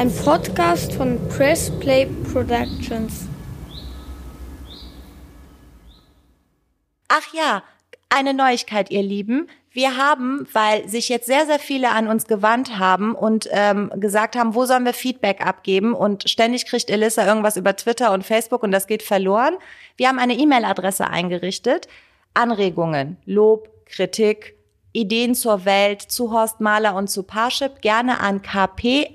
Ein Podcast von Press Play Productions. Ach ja, eine Neuigkeit, ihr Lieben. Wir haben, weil sich jetzt sehr, sehr viele an uns gewandt haben und ähm, gesagt haben, wo sollen wir Feedback abgeben und ständig kriegt Elissa irgendwas über Twitter und Facebook und das geht verloren. Wir haben eine E-Mail-Adresse eingerichtet. Anregungen, Lob, Kritik, Ideen zur Welt, zu Horst Mahler und zu Parship gerne an kp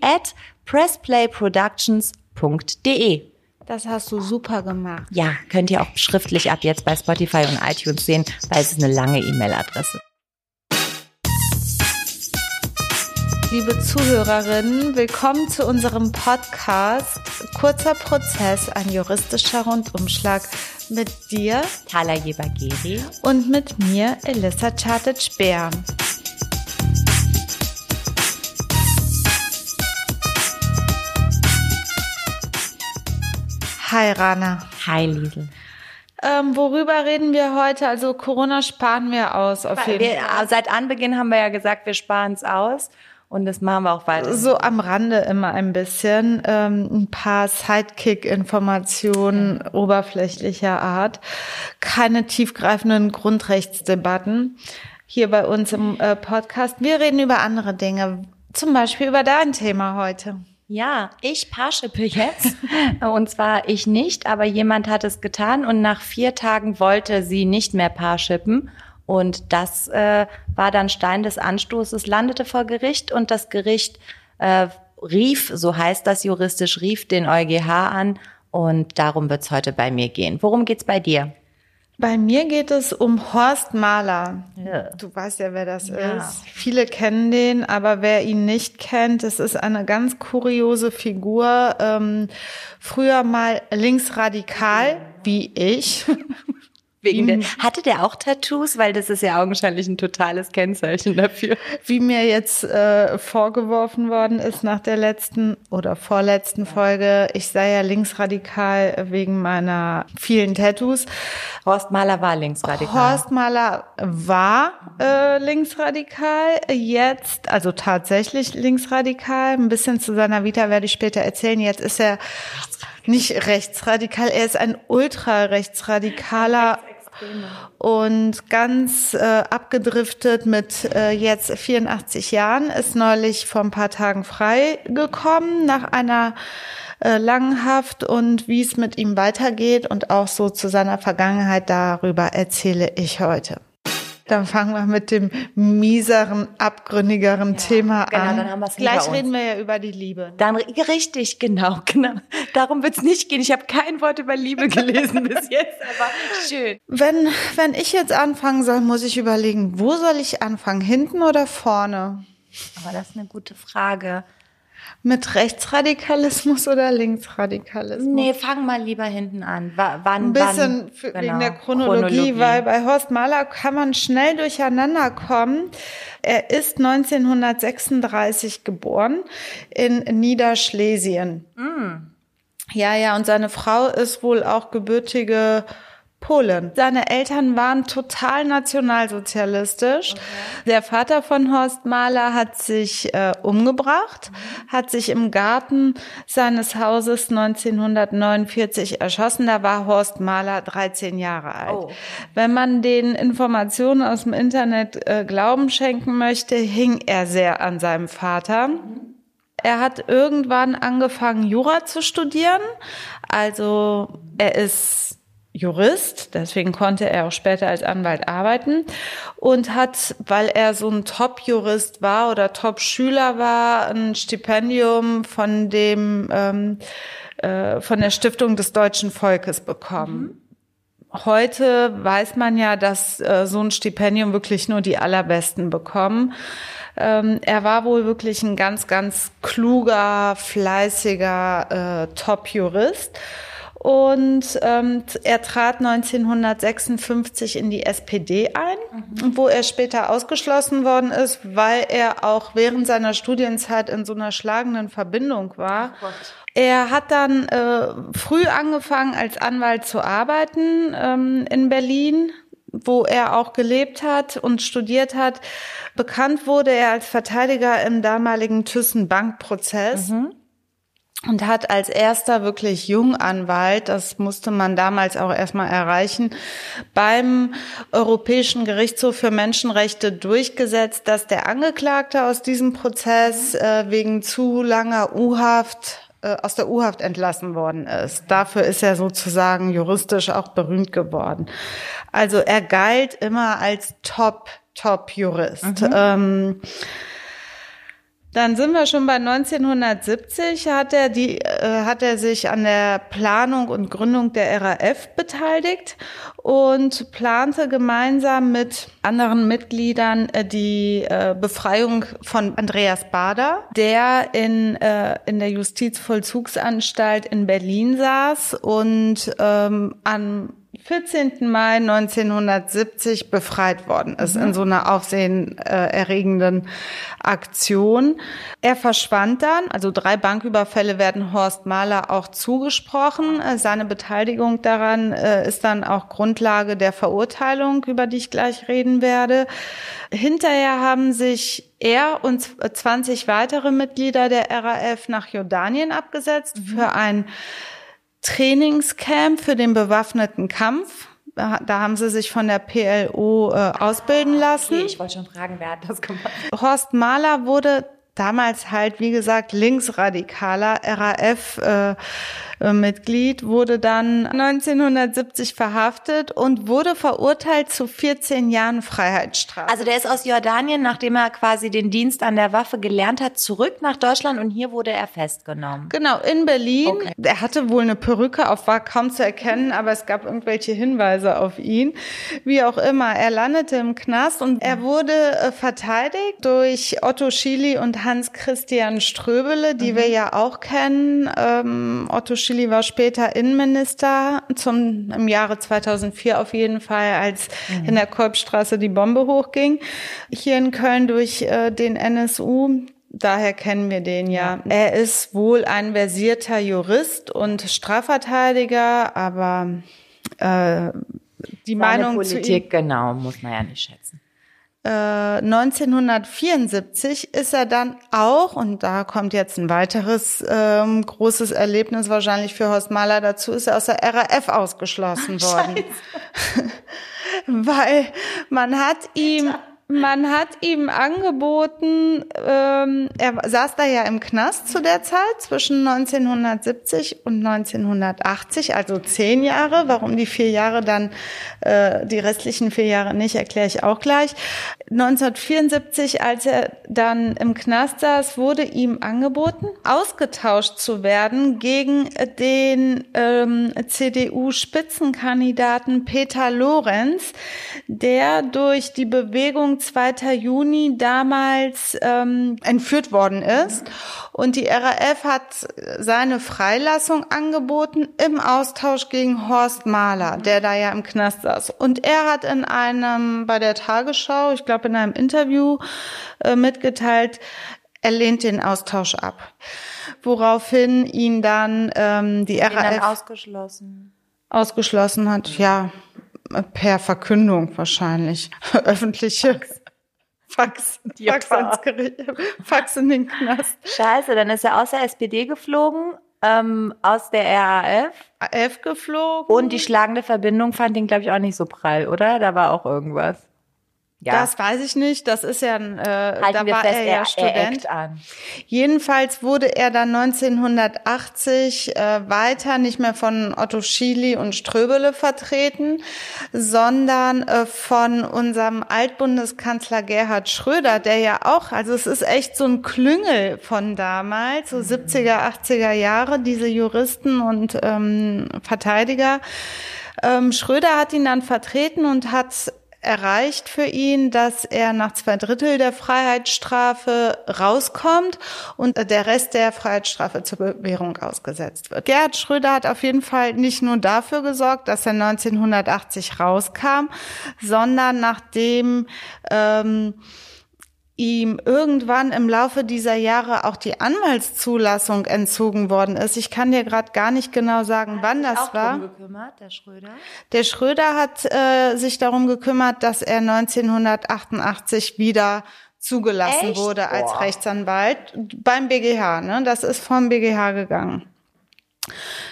pressplayproductions.de. Das hast du super gemacht. Ja, könnt ihr auch schriftlich ab jetzt bei Spotify und iTunes sehen, weil es ist eine lange E-Mail-Adresse. Liebe Zuhörerinnen, willkommen zu unserem Podcast Kurzer Prozess, ein juristischer Rundumschlag mit dir, Thala Jebageri und mit mir, Elissa Chartet-Speer. Hi Rana. Hi Liesel. Ähm, worüber reden wir heute? Also Corona sparen wir aus auf jeden wir, Fall. Seit Anbeginn haben wir ja gesagt, wir sparen es aus. Und das machen wir auch weiter. So am Rande immer ein bisschen. Ähm, ein paar Sidekick-Informationen oberflächlicher Art. Keine tiefgreifenden Grundrechtsdebatten hier bei uns im äh, Podcast. Wir reden über andere Dinge. Zum Beispiel über dein Thema heute. Ja, ich parschippe jetzt. und zwar ich nicht, aber jemand hat es getan und nach vier Tagen wollte sie nicht mehr paarschippen. Und das äh, war dann Stein des Anstoßes, landete vor Gericht und das Gericht äh, rief, so heißt das juristisch, rief den EuGH an und darum wird's heute bei mir gehen. Worum geht's bei dir? Bei mir geht es um Horst Mahler. Ja. Du weißt ja, wer das ja. ist. Viele kennen den, aber wer ihn nicht kennt, es ist eine ganz kuriose Figur. Ähm, früher mal linksradikal, wie ich. Wegen der, hatte der auch Tattoos? Weil das ist ja augenscheinlich ein totales Kennzeichen dafür. Wie mir jetzt äh, vorgeworfen worden ist nach der letzten oder vorletzten Folge, ich sei ja linksradikal wegen meiner vielen Tattoos. Horst Mahler war linksradikal. Horst Mahler war äh, linksradikal, jetzt, also tatsächlich linksradikal. Ein bisschen zu seiner Vita werde ich später erzählen. Jetzt ist er nicht rechtsradikal, er ist ein ultrarechtsradikaler und ganz äh, abgedriftet mit äh, jetzt 84 Jahren, ist neulich vor ein paar Tagen frei gekommen nach einer äh, langen Haft und wie es mit ihm weitergeht und auch so zu seiner Vergangenheit darüber erzähle ich heute. Dann fangen wir mit dem mieseren, abgründigeren ja, Thema genau, an. Dann haben wir's Gleich reden wir ja über die Liebe. Dann richtig, genau, genau. Darum wird's nicht gehen. Ich habe kein Wort über Liebe gelesen bis jetzt, aber schön. Wenn wenn ich jetzt anfangen soll, muss ich überlegen, wo soll ich anfangen, hinten oder vorne? Aber das ist eine gute Frage. Mit Rechtsradikalismus oder Linksradikalismus? Nee, fang mal lieber hinten an. W wann, Ein bisschen wann, genau, wegen der Chronologie, Chronologie, weil bei Horst Mahler kann man schnell durcheinander kommen. Er ist 1936 geboren in Niederschlesien. Mm. Ja, ja, und seine Frau ist wohl auch gebürtige Polen. Seine Eltern waren total nationalsozialistisch. Okay. Der Vater von Horst Mahler hat sich äh, umgebracht, mhm. hat sich im Garten seines Hauses 1949 erschossen. Da war Horst Mahler 13 Jahre alt. Oh. Wenn man den Informationen aus dem Internet äh, Glauben schenken möchte, hing er sehr an seinem Vater. Mhm. Er hat irgendwann angefangen, Jura zu studieren. Also er ist Jurist, deswegen konnte er auch später als Anwalt arbeiten und hat, weil er so ein Top-Jurist war oder Top-Schüler war, ein Stipendium von dem ähm, äh, von der Stiftung des deutschen Volkes bekommen. Mhm. Heute weiß man ja, dass äh, so ein Stipendium wirklich nur die allerbesten bekommen. Ähm, er war wohl wirklich ein ganz, ganz kluger, fleißiger äh, Top-Jurist. Und ähm, er trat 1956 in die SPD ein, mhm. wo er später ausgeschlossen worden ist, weil er auch während seiner Studienzeit in so einer schlagenden Verbindung war. Oh er hat dann äh, früh angefangen, als Anwalt zu arbeiten ähm, in Berlin wo er auch gelebt hat und studiert hat. Bekannt wurde er als Verteidiger im damaligen Thyssen-Bank-Prozess. Mhm und hat als erster wirklich Junganwalt, das musste man damals auch erstmal erreichen, beim Europäischen Gerichtshof für Menschenrechte durchgesetzt, dass der Angeklagte aus diesem Prozess äh, wegen zu langer U-Haft äh, aus der U-Haft entlassen worden ist. Dafür ist er sozusagen juristisch auch berühmt geworden. Also er galt immer als Top, Top-Jurist. Mhm. Ähm, dann sind wir schon bei 1970, hat er, die, äh, hat er sich an der Planung und Gründung der RAF beteiligt und plante gemeinsam mit anderen Mitgliedern äh, die äh, Befreiung von Andreas Bader, der in, äh, in der Justizvollzugsanstalt in Berlin saß und ähm, an 14. Mai 1970 befreit worden ist mhm. in so einer aufsehenerregenden Aktion. Er verschwand dann, also drei Banküberfälle werden Horst Mahler auch zugesprochen. Seine Beteiligung daran äh, ist dann auch Grundlage der Verurteilung, über die ich gleich reden werde. Hinterher haben sich er und 20 weitere Mitglieder der RAF nach Jordanien abgesetzt für ein Trainingscamp für den bewaffneten Kampf. Da haben sie sich von der PLO äh, ausbilden lassen. Okay, ich wollte schon fragen, wer hat das gemacht? Horst Mahler wurde damals halt, wie gesagt, linksradikaler RAF äh, äh, wurde dann 1970 verhaftet und wurde verurteilt zu 14 Jahren Freiheitsstrafe. Also der ist aus Jordanien, nachdem er quasi den Dienst an der Waffe gelernt hat, zurück nach Deutschland und hier wurde er festgenommen. Genau, in Berlin. Okay. Er hatte wohl eine Perücke auf, war kaum zu erkennen, aber es gab irgendwelche Hinweise auf ihn. Wie auch immer, er landete im Knast und er wurde äh, verteidigt durch Otto Schily und Hans Christian Ströbele, die mhm. wir ja auch kennen. Ähm, Otto Schily war später Innenminister zum, im Jahre 2004 auf jeden Fall, als mhm. in der Kolbstraße die Bombe hochging. Hier in Köln durch äh, den NSU. Daher kennen wir den ja. Er ist wohl ein versierter Jurist und Strafverteidiger, aber äh, die Seine Meinung Politik, zu ihm, genau, muss man ja nicht schätzen. 1974 äh, ist er dann auch, und da kommt jetzt ein weiteres ähm, großes Erlebnis wahrscheinlich für Horst Mahler dazu, ist er aus der RAF ausgeschlossen worden. Weil man hat ihm man hat ihm angeboten, ähm, er saß da ja im Knast zu der Zeit zwischen 1970 und 1980, also zehn Jahre. Warum die vier Jahre dann, äh, die restlichen vier Jahre nicht, erkläre ich auch gleich. 1974, als er dann im Knast saß, wurde ihm angeboten, ausgetauscht zu werden gegen den ähm, CDU-Spitzenkandidaten Peter Lorenz, der durch die Bewegung 2. Juni damals ähm, entführt worden ist. Und die RAF hat seine Freilassung angeboten im Austausch gegen Horst Mahler, der da ja im Knast saß. Und er hat in einem, bei der Tagesschau, ich glaube in einem Interview äh, mitgeteilt, er lehnt den Austausch ab. Woraufhin ihn dann ähm, die RAF dann ausgeschlossen. ausgeschlossen hat. Ja, per Verkündung wahrscheinlich. Öffentliche Fax, Fax, ans Gericht, Fax in den Knast. Scheiße, dann ist er aus der SPD geflogen, ähm, aus der RAF. AF geflogen. Und die schlagende Verbindung fand ihn, glaube ich, auch nicht so prall, oder? Da war auch irgendwas. Ja. Das weiß ich nicht. Das ist ja, äh, Halten da war fest, er ja er, Student. Er Jedenfalls wurde er dann 1980 äh, weiter nicht mehr von Otto Schily und Ströbele vertreten, sondern äh, von unserem Altbundeskanzler Gerhard Schröder, der ja auch, also es ist echt so ein Klüngel von damals, so 70er, 80er Jahre, diese Juristen und ähm, Verteidiger. Ähm, Schröder hat ihn dann vertreten und hat erreicht für ihn, dass er nach zwei Drittel der Freiheitsstrafe rauskommt und der Rest der Freiheitsstrafe zur Bewährung ausgesetzt wird. Gerhard Schröder hat auf jeden Fall nicht nur dafür gesorgt, dass er 1980 rauskam, sondern nachdem ähm, ihm irgendwann im Laufe dieser Jahre auch die Anwaltszulassung entzogen worden ist. Ich kann dir gerade gar nicht genau sagen, hat wann das auch war. Drum gekümmert, der Schröder? Der Schröder hat äh, sich darum gekümmert, dass er 1988 wieder zugelassen Echt? wurde als Boah. Rechtsanwalt beim BGH. Ne? Das ist vom BGH gegangen.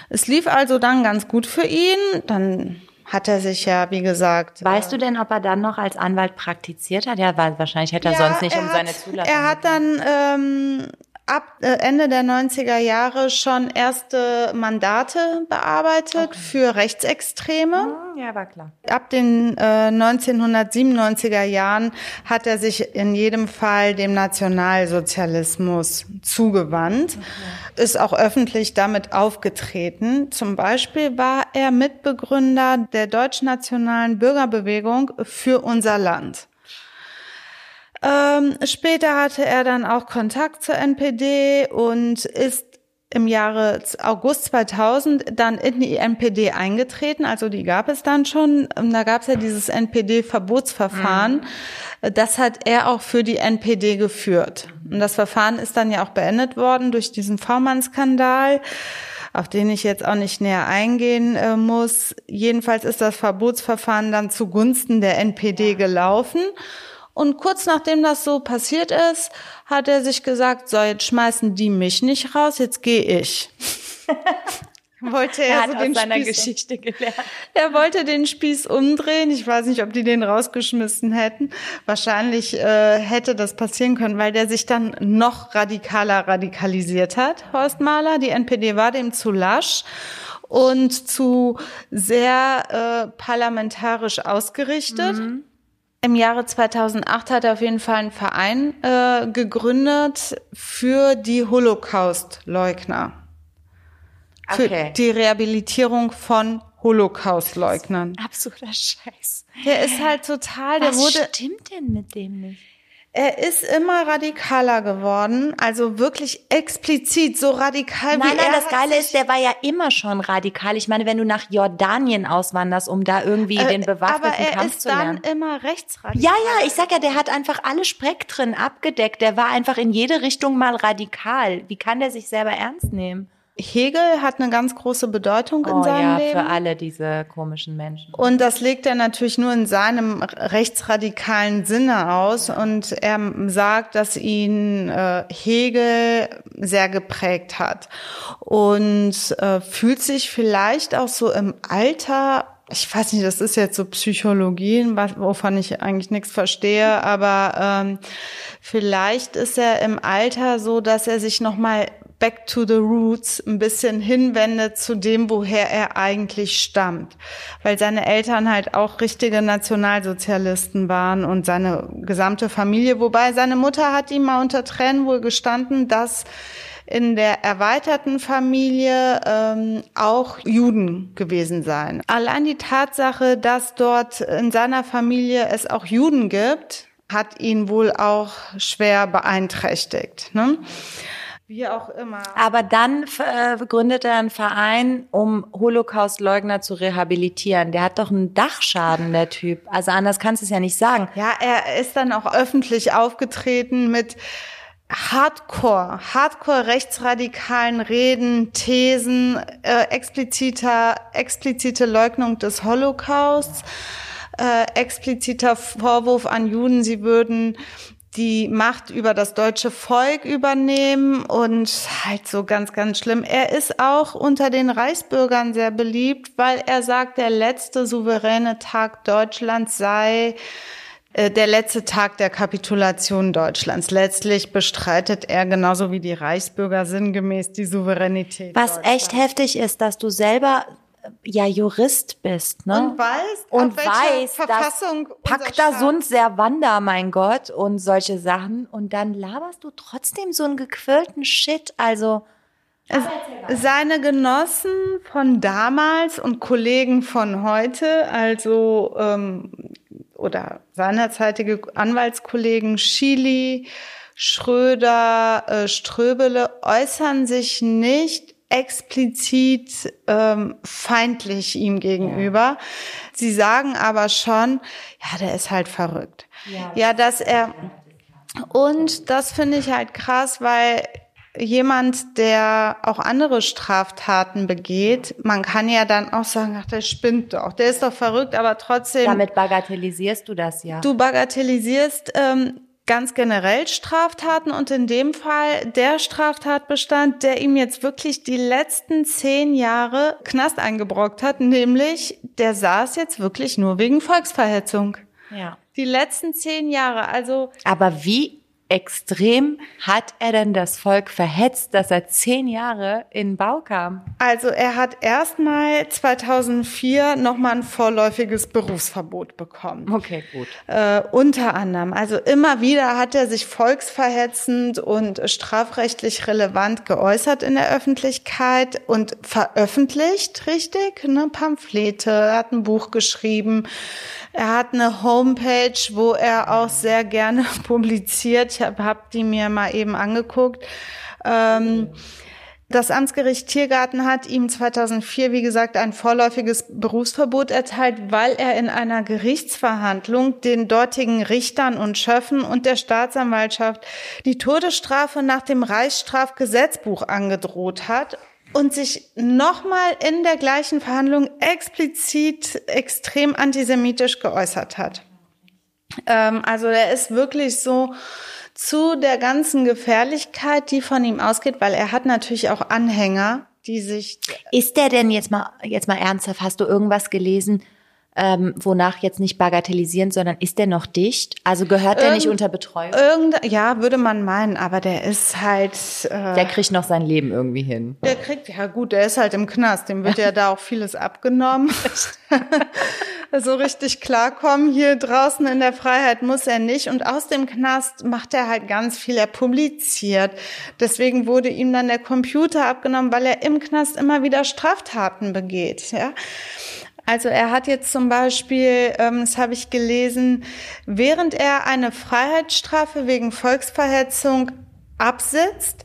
Es lief also dann ganz gut für ihn. Dann hat er sich ja, wie gesagt. Weißt du denn, ob er dann noch als Anwalt praktiziert hat? Ja, weil wahrscheinlich hätte er Ja, sonst nicht er um hat, seine Zulassung. Er hat dann ähm, ab äh, Ende der 90er Jahre schon erste Mandate bearbeitet für Rechtsextreme. Hm, Ja, war klar. Ab den äh, 1997er Jahren hat er sich in jedem Fall dem Nationalsozialismus zugewandt, ist auch öffentlich damit aufgetreten. Zum Beispiel war er Mitbegründer der deutschnationalen Bürgerbewegung für unser Land. Ähm, später hatte er dann auch Kontakt zur NPD und ist im Jahre August 2000 dann in die NPD eingetreten. Also die gab es dann schon. Da gab es ja dieses NPD-Verbotsverfahren. Das hat er auch für die NPD geführt. Und das Verfahren ist dann ja auch beendet worden durch diesen V-Mann-Skandal auf den ich jetzt auch nicht näher eingehen äh, muss. Jedenfalls ist das Verbotsverfahren dann zugunsten der NPD gelaufen. Und kurz nachdem das so passiert ist, hat er sich gesagt, so, jetzt schmeißen die mich nicht raus, jetzt gehe ich. wollte er, Er hat so aus den seiner Spieß, Geschichte gelernt. er wollte den Spieß umdrehen. Ich weiß nicht, ob die den rausgeschmissen hätten. Wahrscheinlich äh, hätte das passieren können, weil der sich dann noch radikaler radikalisiert hat, Horst Mahler. Die NPD war dem zu lasch und zu sehr äh, parlamentarisch ausgerichtet. Im Jahre 2008 hat er auf jeden Fall einen Verein äh, gegründet für die Holocaust-Leugner. Für Okay. die Rehabilitierung von Holocaust-Leugnern. Absoluter Scheiß. Der ist halt total, der Was wurde, stimmt denn mit dem nicht? Er ist immer radikaler geworden, also wirklich explizit so radikal Nein, wie nein, er das Geile ist, der war ja immer schon radikal. Ich meine, wenn du nach Jordanien auswanderst, um da irgendwie den Äh, bewaffneten aber er Kampf ist zu dann lernen. immer rechtsradikal. Ja, ja, ich sag ja, der hat einfach alle Spektren abgedeckt. Der war einfach in jede Richtung mal radikal. Wie kann der sich selber ernst nehmen? Hegel hat eine ganz große Bedeutung in Oh seinem ja, Leben. für alle diese komischen Menschen. Und das legt er natürlich nur in seinem rechtsradikalen Sinne aus. Und er sagt, dass ihn äh, Hegel sehr geprägt hat. Und äh, fühlt sich vielleicht auch so im Alter, ich weiß nicht, das ist jetzt so Psychologie, was- wovon ich eigentlich nichts verstehe, aber ähm, vielleicht ist er im Alter so, dass er sich nochmal back to the roots ein bisschen hinwendet zu dem, woher er eigentlich stammt. Weil seine Eltern halt auch richtige Nationalsozialisten waren und seine gesamte Familie, wobei seine Mutter hat ihm mal unter Tränen wohl gestanden, dass in der erweiterten Familie ähm, auch Juden gewesen seien. Allein die Tatsache, dass dort in seiner Familie es auch Juden gibt, hat ihn wohl auch schwer beeinträchtigt. Ne? Wie auch immer. Aber dann äh, gründet er einen Verein, um Holocaust-Leugner zu rehabilitieren. Der hat doch einen Dachschaden, der Typ. Also anders kannst du es ja nicht sagen. Ja, er ist dann auch öffentlich aufgetreten mit Hardcore, Hardcore rechtsradikalen Reden, Thesen, äh, expliziter, explizite Leugnung des Holocausts, äh, expliziter Vorwurf an Juden, sie würden die Macht über das deutsche Volk übernehmen und halt so ganz, ganz schlimm. Er ist auch unter den Reichsbürgern sehr beliebt, weil er sagt, der letzte souveräne Tag Deutschlands sei äh, der letzte Tag der Kapitulation Deutschlands. Letztlich bestreitet er genauso wie die Reichsbürger sinngemäß die Souveränität. Was echt heftig ist, dass du selber ja Jurist bist, ne? Und weiß, und auf welche weiß, Verfassung dass Pacta sunt servanda, mein Gott, und solche Sachen. Und dann laberst du trotzdem so einen gequirlten Shit. Also, Seine Genossen von damals und Kollegen von heute, also ähm, oder seinerzeitige Anwaltskollegen Schili, Schröder, äh, Ströbele äußern sich nicht explizit ähm, feindlich ihm gegenüber. Sie sagen aber schon, ja, der ist halt verrückt. Ja, dass er und das finde ich halt krass, weil jemand, der auch andere Straftaten begeht, man kann ja dann auch sagen, ach, der spinnt doch, der ist doch verrückt, aber trotzdem, damit bagatellisierst du das ja. du bagatellisierst ähm, ganz generell Straftaten und in dem Fall der Straftatbestand, der ihm jetzt wirklich die letzten zehn Jahre Knast eingebrockt hat, nämlich der saß jetzt wirklich nur wegen Volksverhetzung. Ja. Die letzten zehn Jahre, also. Aber wie extrem hat er denn das Volk verhetzt, dass er zehn Jahre in Bau kam? Also er hat erstmal 2004 nochmal ein vorläufiges Berufsverbot bekommen. Okay, gut. Äh, unter anderem. Also immer wieder hat er sich volksverhetzend und strafrechtlich relevant geäußert in der Öffentlichkeit und veröffentlicht, richtig? Ne? Pamphlete, hat ein Buch geschrieben. Er hat eine Homepage, wo er auch sehr gerne publiziert. Ich habe hab die mir mal eben angeguckt. Ähm, das Amtsgericht Tiergarten hat ihm 2004, wie gesagt, ein vorläufiges Berufsverbot erteilt, weil er in einer Gerichtsverhandlung den dortigen Richtern und Schöffen und der Staatsanwaltschaft die Todesstrafe nach dem Reichsstrafgesetzbuch angedroht hat und sich nochmal in der gleichen Verhandlung explizit extrem antisemitisch geäußert hat. Ähm, also er ist wirklich so zu der ganzen Gefährlichkeit, die von ihm ausgeht, weil er hat natürlich auch Anhänger, die sich. Ist der denn jetzt mal jetzt mal ernsthaft? Hast du irgendwas gelesen? Ähm, wonach jetzt nicht bagatellisieren, sondern ist der noch dicht? Also gehört der Irgend, nicht unter Betreuung? Irgend, ja, würde man meinen, aber der ist halt. Äh, der kriegt noch sein Leben irgendwie hin. Der kriegt, ja gut, der ist halt im Knast, dem wird ja da auch vieles abgenommen. so richtig klarkommen hier draußen in der Freiheit muss er nicht. Und aus dem Knast macht er halt ganz viel. Er publiziert. Deswegen wurde ihm dann der Computer abgenommen, weil er im Knast immer wieder Straftaten begeht. Ja. Also er hat jetzt zum Beispiel, ähm, das habe ich gelesen, während er eine Freiheitsstrafe wegen Volksverhetzung absitzt,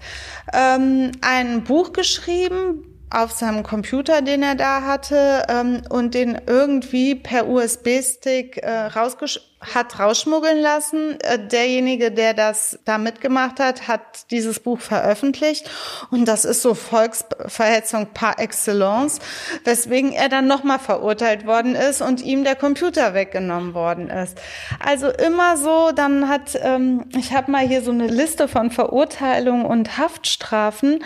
ähm, ein Buch geschrieben, auf seinem Computer, den er da hatte, ähm, und den irgendwie per USB-Stick äh, rausgesch hat rausschmuggeln lassen. Äh, derjenige, der das da mitgemacht hat, hat dieses Buch veröffentlicht und das ist so Volksverhetzung par excellence, weswegen er dann nochmal verurteilt worden ist und ihm der Computer weggenommen worden ist. Also immer so, dann hat, ähm, ich habe mal hier so eine Liste von Verurteilungen und Haftstrafen.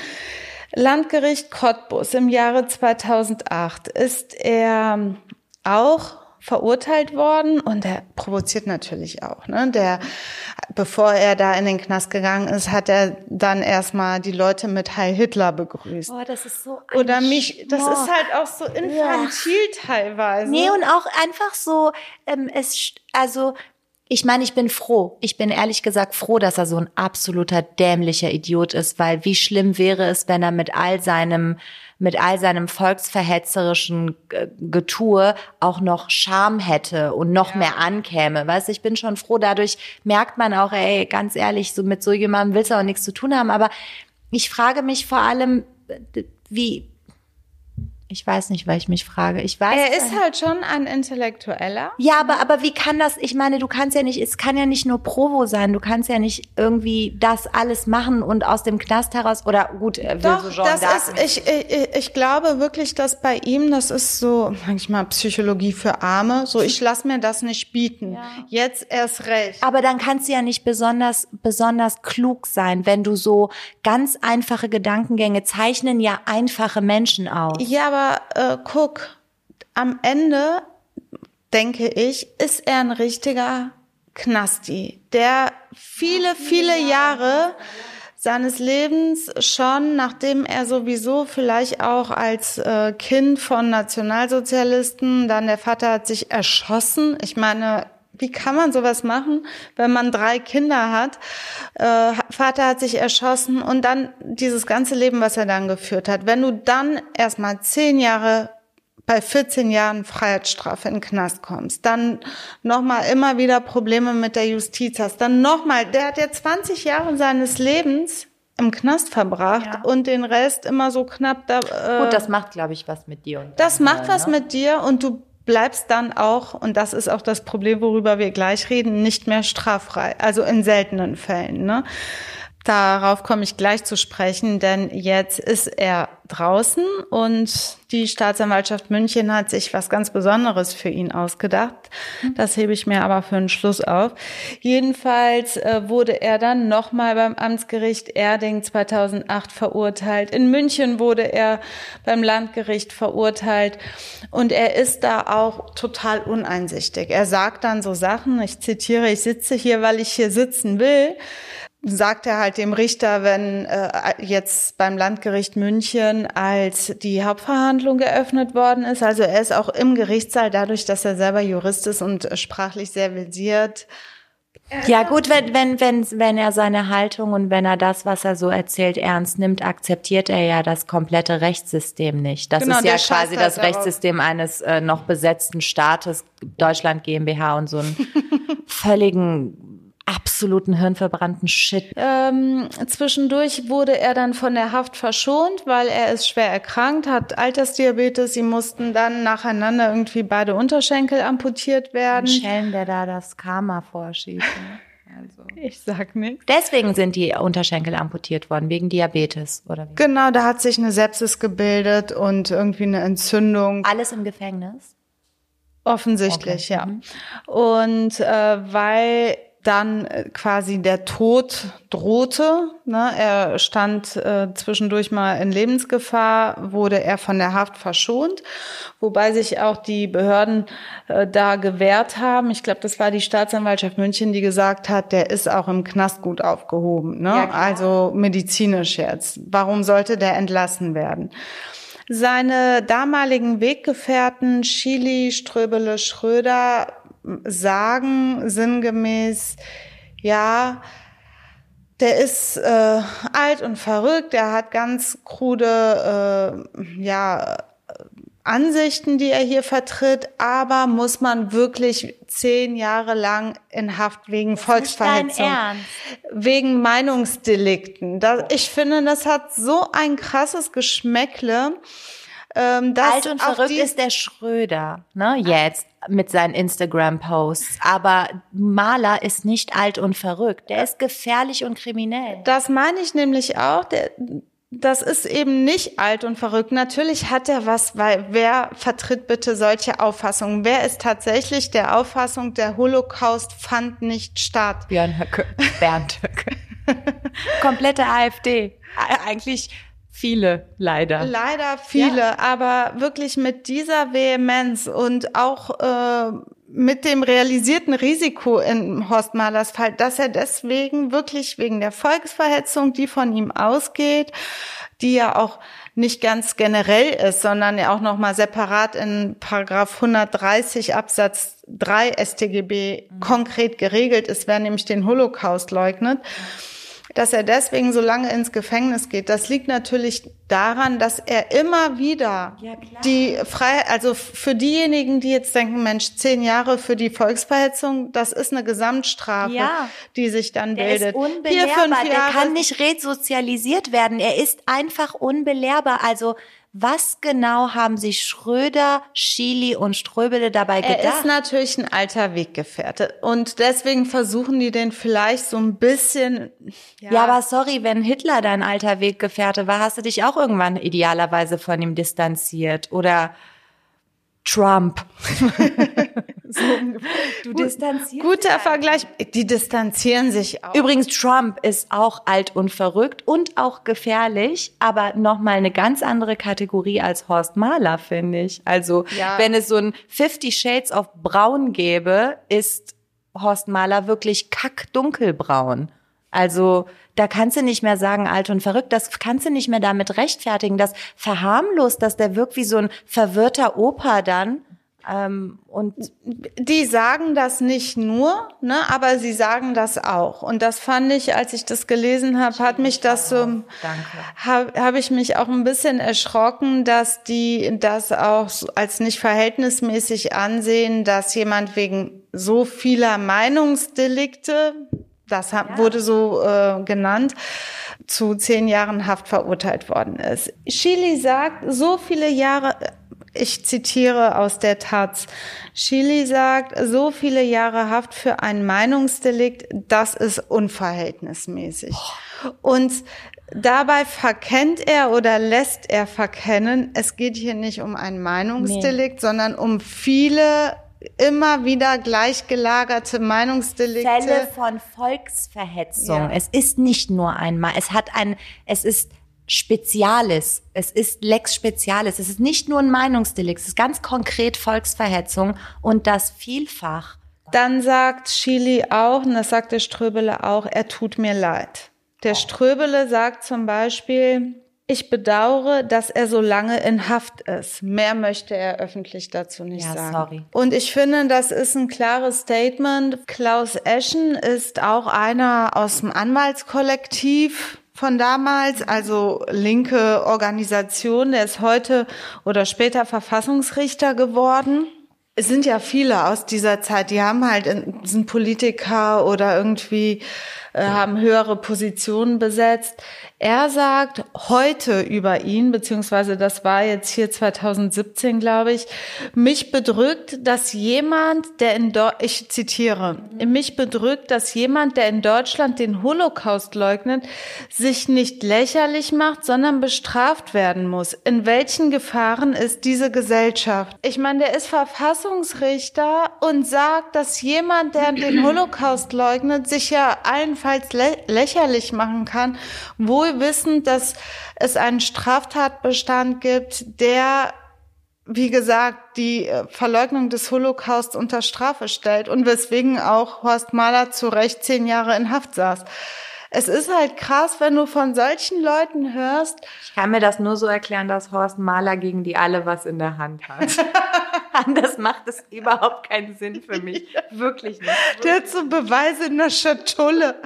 Landgericht Cottbus im Jahre 2008 ist er auch verurteilt worden und er provoziert natürlich auch. Ne? Der, bevor er da in den Knast gegangen ist, hat er dann erstmal die Leute mit Heil Hitler begrüßt. Oh, das ist so ein Oder mich, das ist halt auch so infantil ja. teilweise. Nee, und auch einfach so, ähm, es, also ich meine, ich bin froh. Ich bin ehrlich gesagt froh, dass er so ein absoluter dämlicher Idiot ist, weil wie schlimm wäre es, wenn er mit all seinem mit all seinem volksverhetzerischen Getue auch noch Scham hätte und noch ja. mehr ankäme. Weißt ich bin schon froh, dadurch merkt man auch, ey, ganz ehrlich, so mit so jemandem willst du auch nichts zu tun haben. Aber ich frage mich vor allem, wie, ich weiß nicht, weil ich mich frage. Ich weiß. Er ist halt schon ein Intellektueller. Ja, aber, aber wie kann das, ich meine, du kannst ja nicht, es kann ja nicht nur Provo sein, du kannst ja nicht irgendwie das alles machen und aus dem Knast heraus, oder gut, will Doch, so Jean das ist, ich, ich, ich glaube wirklich, dass bei ihm, das ist so, manchmal Psychologie für Arme, so ich lass mir das nicht bieten. Ja. Jetzt erst recht. Aber dann kannst du ja nicht besonders, besonders klug sein, wenn du so ganz einfache Gedankengänge zeichnen ja einfache Menschen aus. Ja, aber äh, guck, am Ende denke ich, ist er ein richtiger Knasti, der viele, viele Jahre seines Lebens schon, nachdem er sowieso vielleicht auch als äh, Kind von Nationalsozialisten, dann der Vater hat sich erschossen. Ich meine, wie kann man sowas machen, wenn man drei Kinder hat? Äh, Vater hat sich erschossen und dann dieses ganze Leben, was er dann geführt hat. Wenn du dann erstmal zehn Jahre bei 14 Jahren Freiheitsstrafe in den Knast kommst, dann nochmal immer wieder Probleme mit der Justiz hast, dann nochmal, der hat ja 20 Jahre seines Lebens im Knast verbracht ja. und den Rest immer so knapp da. Äh, Gut, das macht, glaube ich, was mit dir. das macht was ne? mit dir und du bleibst dann auch, und das ist auch das Problem, worüber wir gleich reden, nicht mehr straffrei. Also in seltenen Fällen. Ne? Darauf komme ich gleich zu sprechen, denn jetzt ist er draußen und die Staatsanwaltschaft München hat sich was ganz Besonderes für ihn ausgedacht. Das hebe ich mir aber für einen Schluss auf. Jedenfalls äh, wurde er dann nochmal beim Amtsgericht Erding 2008 verurteilt. In München wurde er beim Landgericht verurteilt und er ist da auch total uneinsichtig. Er sagt dann so Sachen, ich zitiere, ich sitze hier, weil ich hier sitzen will sagt er halt dem Richter, wenn äh, jetzt beim Landgericht München als die Hauptverhandlung geöffnet worden ist. Also er ist auch im Gerichtssaal, dadurch, dass er selber Jurist ist und sprachlich sehr versiert. Ja gut, wenn, wenn, wenn, wenn er seine Haltung und wenn er das, was er so erzählt, ernst nimmt, akzeptiert er ja das komplette Rechtssystem nicht. Das genau, ist ja quasi das halt Rechtssystem eines äh, noch besetzten Staates, Deutschland GmbH und so einen völligen absoluten hirnverbrannten Shit. Ähm, zwischendurch wurde er dann von der Haft verschont, weil er ist schwer erkrankt, hat Altersdiabetes. Sie mussten dann nacheinander irgendwie beide Unterschenkel amputiert werden. Ein Schelm, der da das Karma vorschiebt. Also. Ich sag nichts. Deswegen sind die Unterschenkel amputiert worden, wegen Diabetes, oder wie? Genau, da hat sich eine Sepsis gebildet und irgendwie eine Entzündung. Alles im Gefängnis? Offensichtlich, okay. ja. Mhm. Und äh, weil dann äh, quasi der Tod drohte. Ne? Er stand äh, zwischendurch mal in Lebensgefahr, wurde er von der Haft verschont, wobei sich auch die Behörden äh, da gewehrt haben. Ich glaube, das war die Staatsanwaltschaft München, die gesagt hat, der ist auch im Knast gut aufgehoben. Ne? Ja, also medizinisch jetzt. Warum sollte der entlassen werden? Seine damaligen Weggefährten Chili, Ströbele, Schröder sagen sinngemäß, ja, der ist äh, alt und verrückt, der hat ganz krude äh, ja, Ansichten, die er hier vertritt, aber muss man wirklich zehn Jahre lang in Haft wegen Volksverhetzung, wegen Meinungsdelikten. Das, ich finde, das hat so ein krasses Geschmäckle. Ähm, Alt und verrückt ist der Schröder, ne, jetzt mit seinen Instagram-Posts. Aber Maler ist nicht alt und verrückt. Der ist gefährlich und kriminell. Das meine ich nämlich auch. Der, das ist eben nicht alt und verrückt. Natürlich hat er was, weil wer vertritt bitte solche Auffassungen? Wer ist tatsächlich der Auffassung, der Holocaust fand nicht statt? Björn Höcke, Bernd Höcke. Komplette AfD. Eigentlich Viele, leider. Leider viele, ja. aber wirklich mit dieser Vehemenz und auch äh, mit dem realisierten Risiko in Horst Mahlers Fall, dass er deswegen wirklich wegen der Volksverhetzung, die von ihm ausgeht, die ja auch nicht ganz generell ist, sondern ja auch nochmal separat in Paragraph 130 Absatz 3 StGB mhm. konkret geregelt ist, wer nämlich den Holocaust leugnet. Mhm dass er deswegen so lange ins Gefängnis geht, das liegt natürlich daran, dass er immer wieder ja, die Freiheit, also für diejenigen, die jetzt denken, Mensch, zehn Jahre für die Volksverhetzung, das ist eine Gesamtstrafe, ja. die sich dann der bildet. Ist unbelehrbar. Vier, fünf Jahre. Der kann nicht resozialisiert werden. Er ist einfach unbelehrbar. Also was genau haben sich Schröder, Schili und Ströbele dabei gedacht? Er ist natürlich ein alter Weggefährte und deswegen versuchen die den vielleicht so ein bisschen. Ja, ja aber sorry, wenn Hitler dein alter Weggefährte war, hast du dich auch irgendwann idealerweise von ihm distanziert oder Trump. so, du distanzierst Guter Vergleich. Die distanzieren sich auch. Übrigens, Trump ist auch alt und verrückt und auch gefährlich, aber nochmal eine ganz andere Kategorie als Horst Mahler, finde ich. Also, ja. wenn es so ein Fifty Shades of Braun gäbe, ist Horst Mahler wirklich kackdunkelbraun. Also da kannst du nicht mehr sagen, alt und verrückt, das kannst du nicht mehr damit rechtfertigen. Das verharmlost, dass der wirkt wie so ein verwirrter Opa dann. Ähm, und die sagen das nicht nur, ne, aber sie sagen das auch. Und das fand ich, als ich das gelesen habe, hat mich das so, habe hab ich mich auch ein bisschen erschrocken, dass die das auch als nicht verhältnismäßig ansehen, dass jemand wegen so vieler Meinungsdelikte, das ja. wurde so äh, genannt, zu zehn Jahren Haft verurteilt worden ist. Chili sagt, so viele Jahre Ich zitiere aus der Taz. Chili sagt, so viele Jahre Haft für ein Meinungsdelikt, das ist unverhältnismäßig. Und dabei verkennt er oder lässt er verkennen, es geht hier nicht um ein Meinungsdelikt, nee. sondern um viele immer wieder gleichgelagerte Meinungsdelikte. Fälle von Volksverhetzung. Ja. Es ist nicht nur einmal, es hat ein, es ist Speziales. Es ist Lex Speziales. Es ist nicht nur ein Meinungsdelikt. Es ist ganz konkret Volksverhetzung und das vielfach. Dann sagt Chili auch, und das sagt der Ströbele auch, er tut mir leid. Der Ströbele sagt zum Beispiel, ich bedauere, dass er so lange in Haft ist. Mehr möchte er öffentlich dazu nicht ja, sagen. Sorry. Und ich finde, das ist ein klares Statement. Klaus Eschen ist auch einer aus dem Anwaltskollektiv von damals, also linke Organisation. Der ist heute oder später Verfassungsrichter geworden. Es sind ja viele aus dieser Zeit, die haben halt, sind Politiker oder irgendwie äh, haben höhere Positionen besetzt. Er sagt heute über ihn, beziehungsweise das war jetzt hier 2017, glaube ich, mich bedrückt, dass jemand, der in Do ich zitiere, mich bedrückt, dass jemand, der in Deutschland den Holocaust leugnet, sich nicht lächerlich macht, sondern bestraft werden muss. In welchen Gefahren ist diese Gesellschaft? Ich meine, der ist Verfassungsrichter und sagt, dass jemand, der den Holocaust leugnet, sich ja allenfalls lä lächerlich machen kann, wohl wissen, dass es einen Straftatbestand gibt, der wie gesagt, die äh, Verleugnung des Holocaust unter Strafe stellt und weswegen auch Horst Mahler zu Recht zehn Jahre in Haft saß. Es ist halt krass, wenn du von solchen Leuten hörst. Ich kann mir das nur so erklären, dass Horst Mahler gegen die alle was in der Hand hat. Anders macht es überhaupt keinen Sinn für mich. Wirklich nicht. Wirklich. Der hat so Beweise in der Schatulle.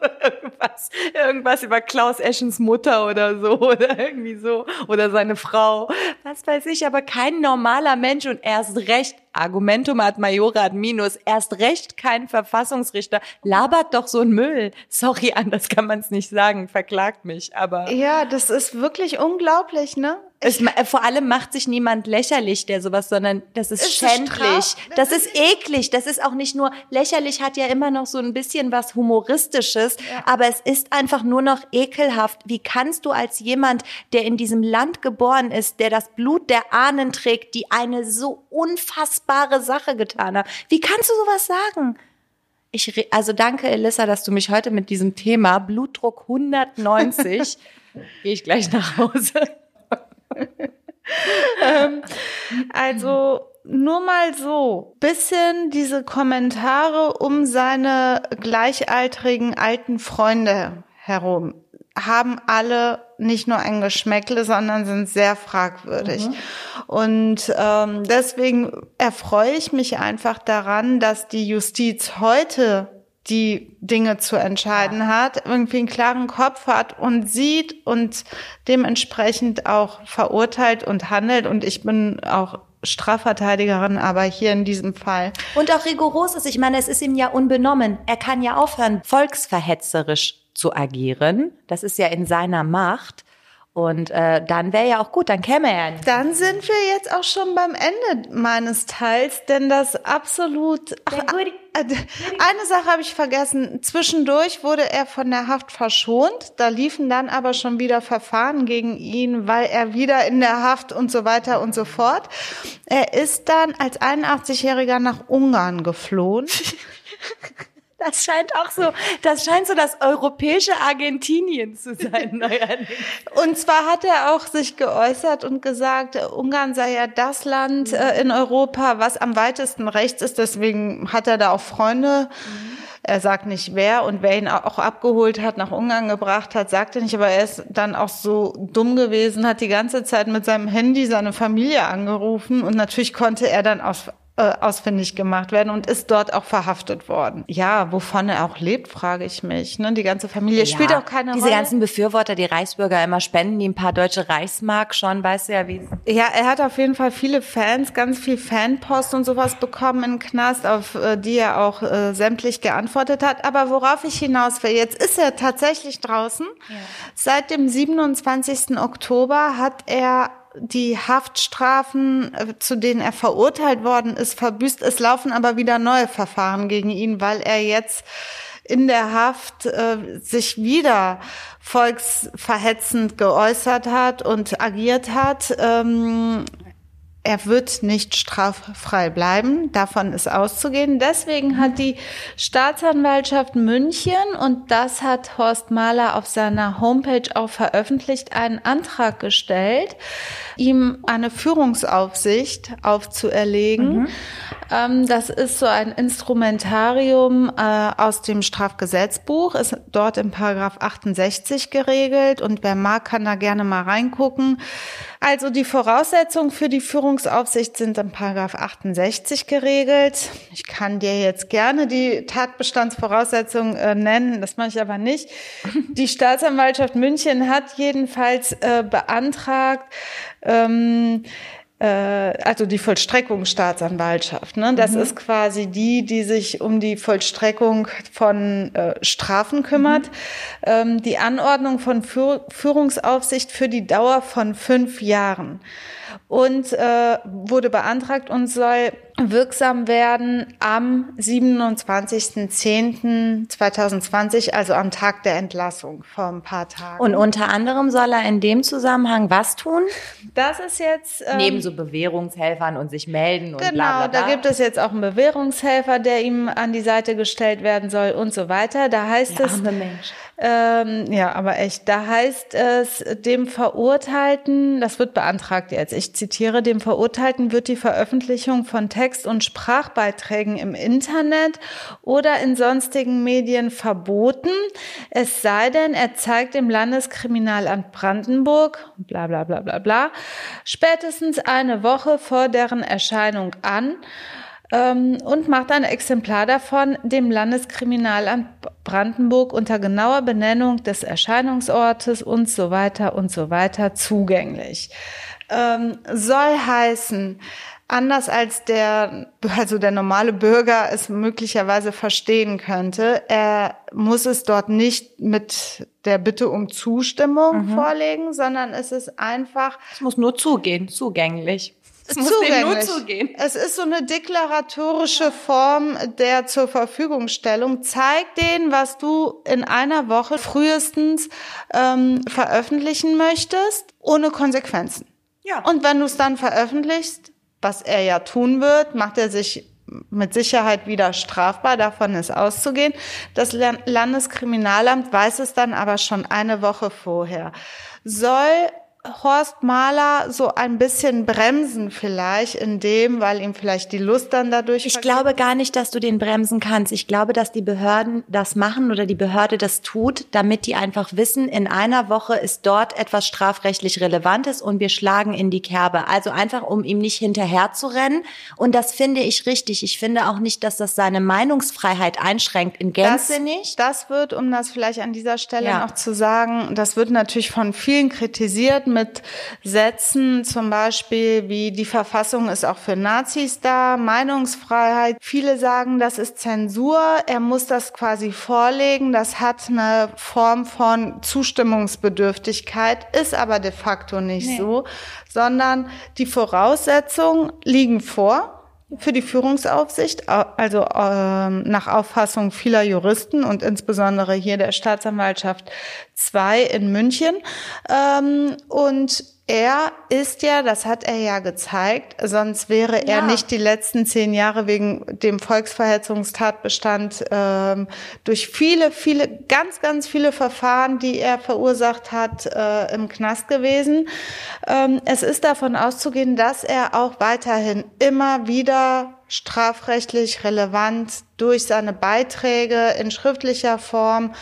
irgendwas, irgendwas über Klaus Eschens Mutter oder so oder irgendwie so oder seine Frau. Was weiß ich, aber kein normaler Mensch und erst recht Argumentum ad majora ad minus, erst recht kein Verfassungsrichter, labert doch so ein Müll. Sorry, anders kann man es nicht sagen, verklagt mich, aber. Ja, das ist wirklich unglaublich, ne? Es, vor allem macht sich niemand lächerlich, der sowas, sondern das ist, ist schändlich. Das, das ist, eklig. Das ist auch nicht nur lächerlich, hat ja immer noch so ein bisschen was Humoristisches, ja. aber es ist einfach nur noch ekelhaft. Wie kannst du als jemand, der in diesem Land geboren ist, der das Blut der Ahnen trägt, die eine so unfassbare Sache getan haben, wie kannst du sowas sagen? Ich, also danke, Elissa, dass du mich heute mit diesem Thema Blutdruck 190 gehe ich gleich nach Hause. Ähm, also nur mal so, bisschen diese Kommentare um seine gleichaltrigen alten Freunde herum haben alle nicht nur ein Geschmäckle, sondern sind sehr fragwürdig. Mhm. Und ähm, deswegen erfreue ich mich einfach daran, dass die Justiz heute die Dinge zu entscheiden hat, irgendwie einen klaren Kopf hat und sieht und dementsprechend auch verurteilt und handelt. Und ich bin auch Strafverteidigerin, aber hier in diesem Fall. Und auch rigoros ist. Ich meine, es ist ihm ja unbenommen. Er kann ja aufhören, volksverhetzerisch zu agieren. Das ist ja in seiner Macht. Und äh, dann wäre ja auch gut, dann käme er. Dann sind wir jetzt auch schon beim Ende meines Teils, denn das absolut. Ach, äh, eine Sache habe ich vergessen. Zwischendurch wurde er von der Haft verschont. Da liefen dann aber schon wieder Verfahren gegen ihn, weil er wieder in der Haft und so weiter und so fort. Er ist dann als 81-Jähriger nach Ungarn geflohen. Das scheint auch so, das scheint so das europäische Argentinien zu sein. Und zwar hat er auch sich geäußert und gesagt, Ungarn sei ja das Land äh, in Europa, was am weitesten rechts ist. Deswegen hat er da auch Freunde. Mhm. Er sagt nicht wer und wer ihn auch abgeholt hat, nach Ungarn gebracht hat, sagt er nicht, aber er ist dann auch so dumm gewesen, hat die ganze Zeit mit seinem Handy seine Familie angerufen und natürlich konnte er dann auf äh, ausfindig gemacht werden und ist dort auch verhaftet worden. Ja, wovon er auch lebt, frage ich mich. Ne? Die ganze Familie ja, spielt auch keine diese Rolle. Diese ganzen Befürworter, die Reichsbürger immer spenden, die ein paar deutsche Reichsmark schon, weißt du ja, wie. Ja, er hat auf jeden Fall viele Fans, ganz viel Fanpost und sowas bekommen in Knast, auf äh, die er auch äh, sämtlich geantwortet hat. Aber worauf ich hinaus will, jetzt ist er tatsächlich draußen. Ja. Seit dem 27. Oktober hat er die Haftstrafen, äh, zu denen er verurteilt worden ist, verbüßt. Es laufen aber wieder neue Verfahren gegen ihn, weil er jetzt in der Haft äh, sich wieder volksverhetzend geäußert hat und agiert hat. Ähm, er wird nicht straffrei bleiben. Davon ist auszugehen. Deswegen hat die Staatsanwaltschaft München, und das hat Horst Mahler auf seiner Homepage auch veröffentlicht, einen Antrag gestellt, ihm eine Führungsaufsicht aufzuerlegen. Mhm. Ähm, das ist so ein Instrumentarium äh, aus dem Strafgesetzbuch, ist dort im Paragraph 68 geregelt und wer mag, kann da gerne mal reingucken. Also die Voraussetzungen für die Führungsaufsicht sind im Paragraph 68 geregelt. Ich kann dir jetzt gerne die Tatbestandsvoraussetzungen äh, nennen, das mache ich aber nicht. Die Staatsanwaltschaft München hat jedenfalls äh, beantragt, ähm, äh, also die Vollstreckungsstaatsanwaltschaft. Ne? Das mhm. ist quasi die, die sich um die Vollstreckung von äh, Strafen kümmert. Mhm. Ähm, die Anordnung von Führ Führungsaufsicht für die Dauer von fünf Jahren und äh, wurde beantragt und soll wirksam werden am 27.10.2020, also am Tag der Entlassung vor ein paar Tagen. Und unter anderem soll er in dem Zusammenhang was tun? Das ist jetzt ähm, neben so Bewährungshelfern und sich melden und genau, bla bla bla. da gibt es jetzt auch einen Bewährungshelfer, der ihm an die Seite gestellt werden soll und so weiter. Da heißt ja, es Mensch. Ähm, ja, aber echt, da heißt es, dem Verurteilten, das wird beantragt jetzt, ich zitiere, dem Verurteilten wird die Veröffentlichung von Text- und Sprachbeiträgen im Internet oder in sonstigen Medien verboten, es sei denn, er zeigt dem Landeskriminalamt Brandenburg, bla bla bla bla bla, spätestens eine Woche vor deren Erscheinung an, ähm, und macht ein Exemplar davon dem Landeskriminalamt Brandenburg unter genauer Benennung des Erscheinungsortes und so weiter und so weiter zugänglich. Ähm, soll heißen, anders als der, also der normale Bürger es möglicherweise verstehen könnte, er muss es dort nicht mit der Bitte um Zustimmung mhm. vorlegen, sondern es ist einfach. Es muss nur zugehen, zugänglich. Es muss zugänglich. nur zugehen. Es ist so eine deklaratorische Form der zur Verfügungstellung. Zeig denen, was du in einer Woche frühestens ähm, veröffentlichen möchtest, ohne Konsequenzen. Ja. Und wenn du es dann veröffentlichst, was er ja tun wird, macht er sich mit Sicherheit wieder strafbar, davon ist auszugehen. Das Landeskriminalamt weiß es dann aber schon eine Woche vorher. Soll Horst Mahler so ein bisschen bremsen vielleicht in dem, weil ihm vielleicht die Lust dann dadurch. Ich glaube gar nicht, dass du den bremsen kannst. Ich glaube, dass die Behörden das machen oder die Behörde das tut, damit die einfach wissen, in einer Woche ist dort etwas strafrechtlich Relevantes und wir schlagen in die Kerbe. Also einfach, um ihm nicht hinterher zu rennen. Und das finde ich richtig. Ich finde auch nicht, dass das seine Meinungsfreiheit einschränkt in Gänze das, nicht. Das wird, um das vielleicht an dieser Stelle ja. noch zu sagen, das wird natürlich von vielen kritisiert mit Sätzen, zum Beispiel wie die Verfassung ist auch für Nazis da, Meinungsfreiheit. Viele sagen, das ist Zensur. Er muss das quasi vorlegen. Das hat eine Form von Zustimmungsbedürftigkeit, ist aber de facto nicht nee. so, sondern die Voraussetzungen liegen vor für die Führungsaufsicht, also ähm, nach Auffassung vieler Juristen und insbesondere hier der Staatsanwaltschaft 2 in München. Ähm, und er ist ja, das hat er ja gezeigt, sonst wäre er nicht die letzten zehn Jahre wegen dem Volksverhetzungstatbestand ähm, durch viele, viele, ganz, ganz viele Verfahren, die er verursacht hat, äh, im Knast gewesen. Ähm, es ist davon auszugehen, dass er auch weiterhin immer wieder strafrechtlich relevant durch seine Beiträge in schriftlicher Form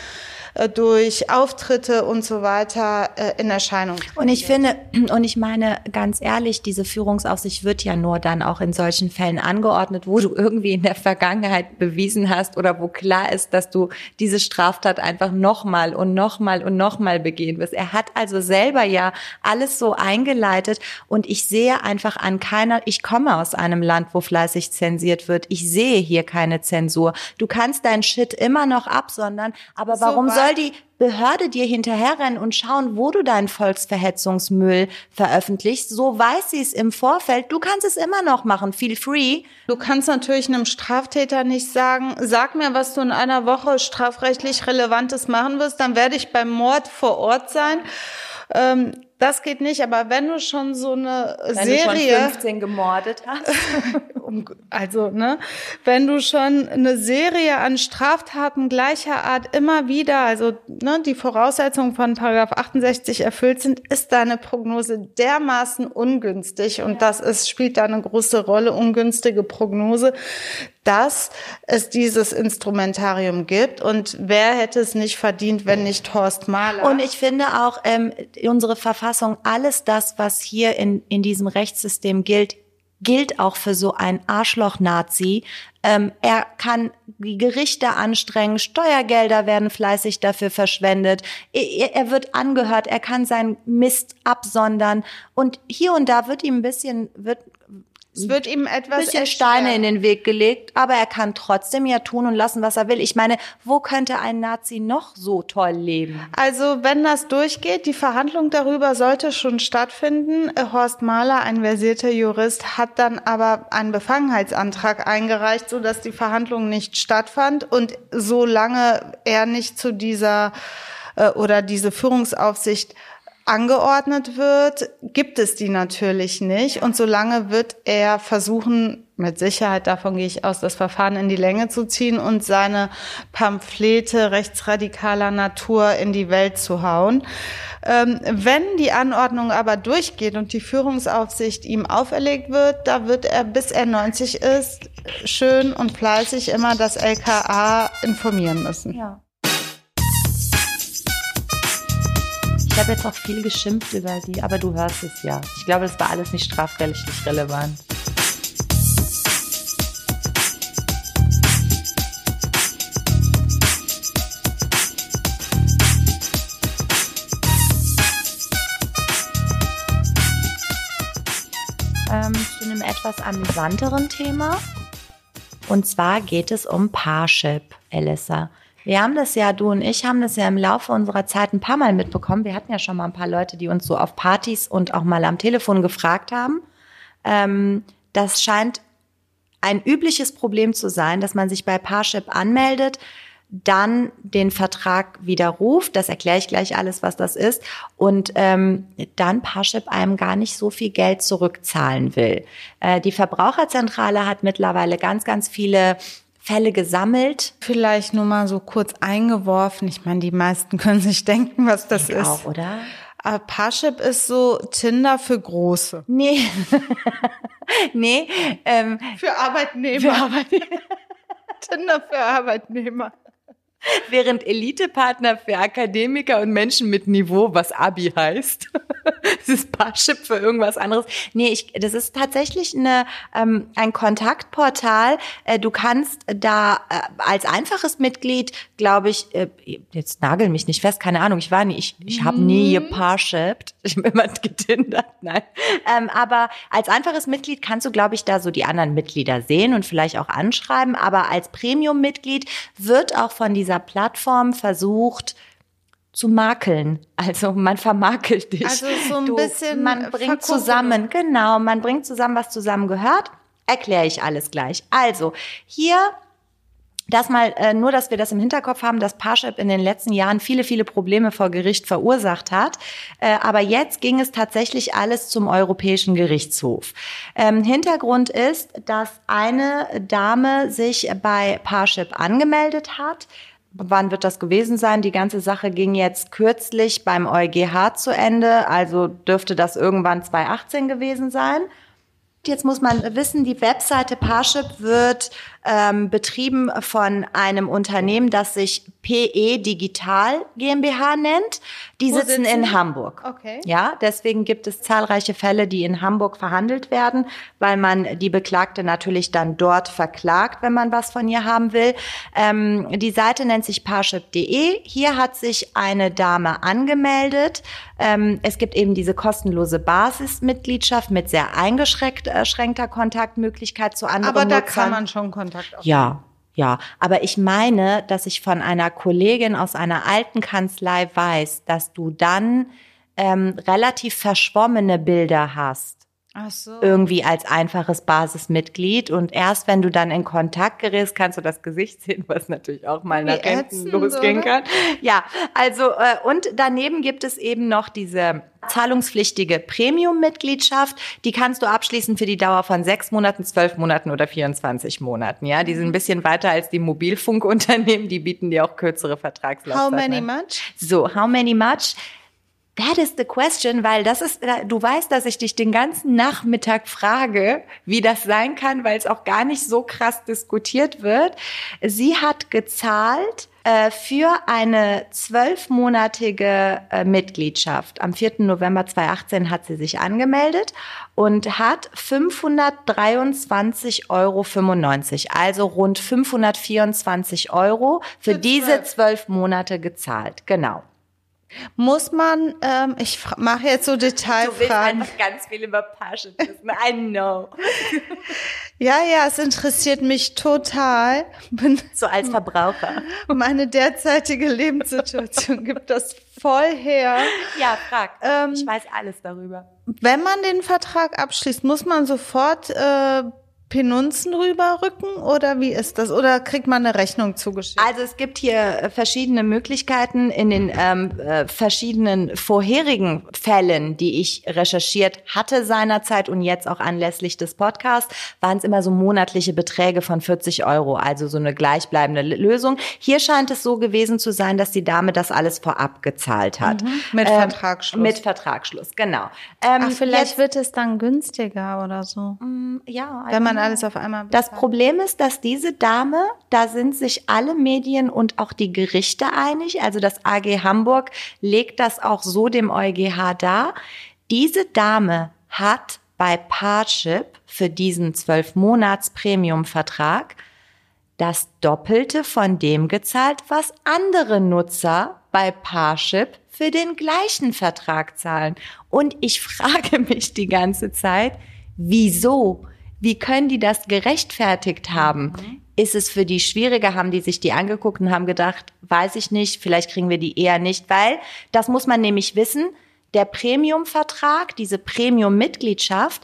durch Auftritte und so weiter äh, in Erscheinung. Und ich finde, und ich meine ganz ehrlich, diese Führungsaufsicht wird ja nur dann auch in solchen Fällen angeordnet, wo du irgendwie in der Vergangenheit bewiesen hast oder wo klar ist, dass du diese Straftat einfach nochmal und nochmal und nochmal begehen wirst. Er hat also selber ja alles so eingeleitet und ich sehe einfach an keiner, ich komme aus einem Land, wo fleißig zensiert wird. Ich sehe hier keine Zensur. Du kannst dein Shit immer noch absondern, aber warum soll soll die Behörde dir hinterherrennen und schauen, wo du deinen Volksverhetzungsmüll veröffentlichst. So weiß sie es im Vorfeld. Du kannst es immer noch machen. Feel free. Du kannst natürlich einem Straftäter nicht sagen, sag mir, was du in einer Woche strafrechtlich Relevantes machen wirst, dann werde ich beim Mord vor Ort sein. Ähm, das geht nicht, aber wenn du schon so eine wenn Serie. Wenn du schon 15 gemordet hast. also, ne, wenn du schon eine Serie an Straftaten gleicher Art immer wieder, also, ne, die Voraussetzungen von Paragraph 68 erfüllt sind, ist deine Prognose dermaßen ungünstig und das ist, spielt da eine große Rolle, ungünstige Prognose, dass es dieses Instrumentarium gibt. Und wer hätte es nicht verdient, wenn nicht Horst Mahler? Und ich finde auch, ähm, unsere Verfassung, alles das, was hier in, in diesem Rechtssystem gilt, gilt auch für so einen Arschloch-Nazi. Ähm, er kann die Gerichte anstrengen, Steuergelder werden fleißig dafür verschwendet, er, er, wird angehört, er kann seinen Mist absondern und hier und da wird ihm ein bisschen, wird, es wird ihm etwas bisschen Steine in den Weg gelegt, aber er kann trotzdem ja tun und lassen, was er will. Ich meine, wo könnte ein Nazi noch so toll leben? Also, wenn das durchgeht, die Verhandlung darüber sollte schon stattfinden. Horst Mahler, ein versierter Jurist, hat dann aber einen Befangenheitsantrag eingereicht, so dass die Verhandlung nicht stattfand und solange er nicht zu dieser äh, oder diese Führungsaufsicht angeordnet wird, gibt es die natürlich nicht. Und solange wird er versuchen, mit Sicherheit, davon gehe ich aus, das Verfahren in die Länge zu ziehen und seine Pamphlete rechtsradikaler Natur in die Welt zu hauen. Ähm, wenn die Anordnung aber durchgeht und die Führungsaufsicht ihm auferlegt wird, da wird er, bis er 90 ist, schön und fleißig immer das LKA informieren müssen. Ja. Ich habe jetzt auch viel geschimpft über die, aber du hörst es ja. Ich glaube, das war alles nicht strafrechtlich relevant. Ähm, zu einem etwas amüsanteren Thema. Und zwar geht es um Parship, Elissa. Wir haben das ja, du und ich haben das ja im Laufe unserer Zeit ein paar Mal mitbekommen. Wir hatten ja schon mal ein paar Leute, die uns so auf Partys und auch mal am Telefon gefragt haben. Ähm, das scheint ein übliches Problem zu sein, dass man sich bei Parship anmeldet, dann den Vertrag widerruft, das erkläre ich gleich alles, was das ist, und ähm, dann Parship einem gar nicht so viel Geld zurückzahlen will. Äh, die Verbraucherzentrale hat mittlerweile ganz, ganz viele Fälle gesammelt. Vielleicht nur mal so kurz eingeworfen. Ich meine, die meisten können sich denken, was das ich ist. Auch, oder? Aber Parship ist so Tinder für Große. Nee. nee. Ähm, für Arbeitnehmer. Für Arbeitnehmer. Tinder für Arbeitnehmer. Während Elitepartner für Akademiker und Menschen mit Niveau, was Abi heißt. das ist Parship für irgendwas anderes. Nee, ich, das ist tatsächlich eine, ähm, ein Kontaktportal. Äh, du kannst da äh, als einfaches Mitglied, glaube ich, äh, jetzt nagel mich nicht fest, keine Ahnung, ich war nie, ich, ich habe nie mhm. geparshipped. Ich habe immer getindert, nein. Ähm, aber als einfaches Mitglied kannst du, glaube ich, da so die anderen Mitglieder sehen und vielleicht auch anschreiben. Aber als Premium-Mitglied wird auch von dieser dieser Plattform versucht zu makeln. Also man vermakelt dich. Also so ein du, bisschen. Man bringt zusammen, genau, man bringt zusammen, was zusammen gehört. Erkläre ich alles gleich. Also hier das mal äh, nur, dass wir das im Hinterkopf haben, dass Parship in den letzten Jahren viele, viele Probleme vor Gericht verursacht hat. Äh, aber jetzt ging es tatsächlich alles zum Europäischen Gerichtshof. Ähm, Hintergrund ist, dass eine Dame sich bei Parship angemeldet hat, wann wird das gewesen sein? Die ganze Sache ging jetzt kürzlich beim EuGH zu Ende, also dürfte das irgendwann 2018 gewesen sein. Jetzt muss man wissen, die Webseite Parship wird ähm, betrieben von einem Unternehmen, das sich PE Digital GmbH nennt. Die sitzen, sitzen, in Hamburg. Okay. Ja, deswegen gibt es zahlreiche Fälle, die in Hamburg verhandelt werden, weil man die Beklagte natürlich dann dort verklagt, wenn man was von ihr haben will. Ähm, die Seite nennt sich parship.de. Hier hat sich eine Dame angemeldet. Ähm, es gibt eben diese kostenlose Basismitgliedschaft mit sehr eingeschränkter Kontaktmöglichkeit zu anderen Aber da Nutzern. kann man schon Kontakt aufnehmen. Ja, Ja, aber ich meine, dass ich von einer Kollegin aus einer alten Kanzlei weiß, dass du dann ähm, relativ verschwommene Bilder hast. Ach so. Irgendwie als einfaches Basismitglied. Und erst wenn du dann in Kontakt gerätst, kannst du das Gesicht sehen, was natürlich auch mal Wie nach hinten losgehen oder? kann. Ja, also äh, und daneben gibt es eben noch diese zahlungspflichtige Premium-Mitgliedschaft. Die kannst du abschließen für die Dauer von sechs Monaten, zwölf Monaten oder 24 Monaten. Ja, die sind ein bisschen weiter als die Mobilfunkunternehmen. Die bieten dir auch kürzere Vertragslaufzeiten. How many an. much? So, how many much? That is the question, weil das ist, äh, du weißt, dass ich dich den ganzen Nachmittag frage, wie das sein kann, weil es auch gar nicht so krass diskutiert wird. Sie hat gezahlt äh, für eine zwölfmonatige äh, Mitgliedschaft. Am 4. November 2018 hat sie sich angemeldet und hat 523,95 Euro, also rund 524 Euro für, Für diese zwölf. zwölf Monate gezahlt. Genau. Muss man, ähm, ich mache jetzt so Du willst Detailfragen. einfach ganz viel über Parship wissen. I know. Ja, ja, es interessiert mich total. Bin, So als Verbraucher. meine derzeitige Lebenssituation gibt das voll her. Ja, frag. Ähm, ich weiß alles darüber. Wenn man den Vertrag abschließt, muss man sofort äh, Penunzen rüberrücken oder wie ist das? Oder kriegt man eine Rechnung zugeschickt? Also es gibt hier äh, verschiedene Möglichkeiten in den ähm, äh, verschiedenen vorherigen Fällen, die ich recherchiert hatte seinerzeit und jetzt auch anlässlich des Podcasts, waren es immer so monatliche Beträge von 40 Euro, also so eine gleichbleibende Lösung. Hier scheint es so gewesen zu sein, dass die Dame das alles vorab gezahlt hat. Mit Ähm, Vertragsschluss. Mit Vertragsschluss, genau. Ähm, Ach, vielleicht jetzt, wird es dann günstiger oder so. ja, Wenn man alles auf einmal Das Problem ist, dass diese Dame, da sind sich alle Medien und auch die Gerichte einig, also das AG Hamburg legt das auch so dem EuGH dar. Diese Dame hat bei Parship für diesen zwölf Monats Premium-Vertrag das Doppelte von dem gezahlt, was andere Nutzer bei Parship für den gleichen Vertrag zahlen. Und ich frage mich die ganze Zeit, wieso? Wie können die das gerechtfertigt haben? Ist es für die schwieriger? Haben die sich die angeguckt und haben gedacht, weiß ich nicht, vielleicht kriegen wir die eher nicht, weil das muss man nämlich wissen, der Premium-Vertrag, diese Premium-Mitgliedschaft,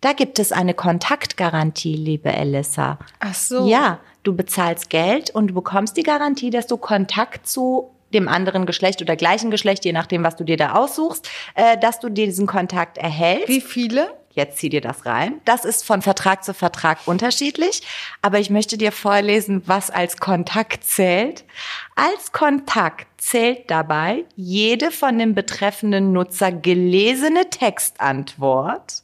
da gibt es eine Kontaktgarantie, liebe Elissa. Ach so. Ja, du bezahlst Geld und du bekommst die Garantie, dass du Kontakt zu dem anderen Geschlecht oder gleichen Geschlecht, je nachdem, was du dir da aussuchst, äh, dass du diesen Kontakt erhältst. Wie viele? Jetzt zieh dir das rein. Das ist von Vertrag zu Vertrag unterschiedlich, aber ich möchte dir vorlesen, was als Kontakt zählt. Als Kontakt zählt dabei jede von dem betreffenden Nutzer gelesene Textantwort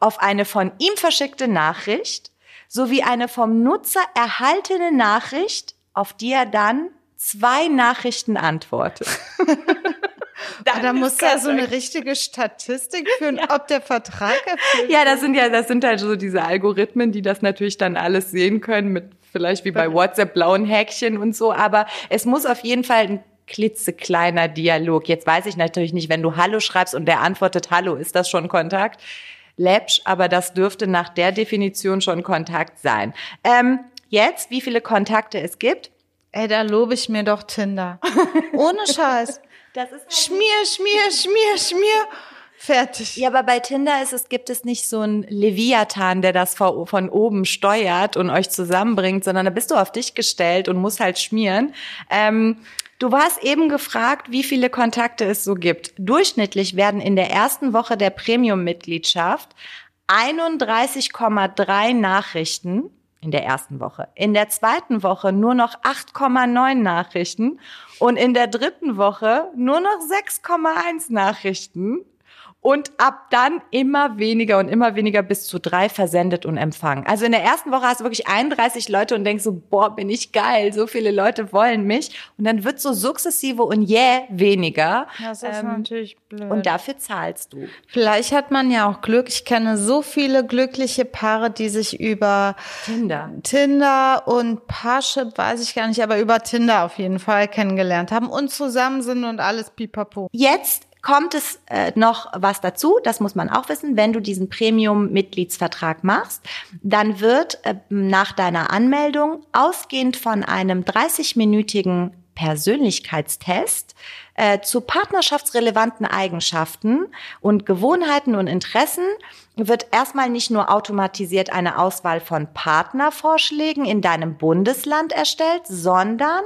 auf eine von ihm verschickte Nachricht sowie eine vom Nutzer erhaltene Nachricht, auf die er dann zwei Nachrichten antwortet. Da muss ja so eine richtige Statistik führen, ob der Vertrag erfüllt Ja, das sind ja, das sind halt so diese Algorithmen, die das natürlich dann alles sehen können mit vielleicht wie bei WhatsApp blauen Häkchen und so. Aber es muss auf jeden Fall ein klitzekleiner Dialog. Jetzt weiß ich natürlich nicht, wenn du Hallo schreibst und der antwortet Hallo, ist das schon Kontakt? Läppsch, aber das dürfte nach der Definition schon Kontakt sein. Ähm, jetzt, wie viele Kontakte es gibt? Ey, da lobe ich mir doch Tinder. Ohne Scheiß. Das ist Schmier, schmier, schmier, schmier. Fertig. Ja, aber bei Tinder ist es, gibt es nicht so einen Leviathan, der das von oben steuert und euch zusammenbringt, sondern da bist du auf dich gestellt und musst halt schmieren. Ähm, du warst eben gefragt, wie viele Kontakte es so gibt. Durchschnittlich werden in der ersten Woche der Premium-Mitgliedschaft 31,3 Nachrichten in der ersten Woche. In der zweiten Woche nur noch 8,9 Nachrichten und in der dritten Woche nur noch 6,1 Nachrichten. Und ab dann immer weniger und immer weniger bis zu drei versendet und empfangen. Also in der ersten Woche hast du wirklich 31 Leute und denkst so, boah, bin ich geil, so viele Leute wollen mich. Und dann wird so sukzessive und jäh weniger. Das ist Ähm, natürlich blöd. Und dafür zahlst du. Vielleicht hat man ja auch Glück. Ich kenne so viele glückliche Paare, die sich über Tinder. Tinder und Parship, weiß ich gar nicht, aber über Tinder auf jeden Fall kennengelernt haben und zusammen sind und alles pipapo. Jetzt kommt es äh, noch was dazu, das muss man auch wissen, wenn du diesen Premium-Mitgliedsvertrag machst, dann wird äh, nach deiner Anmeldung ausgehend von einem 30-minütigen Persönlichkeitstest äh, zu partnerschaftsrelevanten Eigenschaften und Gewohnheiten und Interessen wird erstmal nicht nur automatisiert eine Auswahl von Partnervorschlägen in deinem Bundesland erstellt, sondern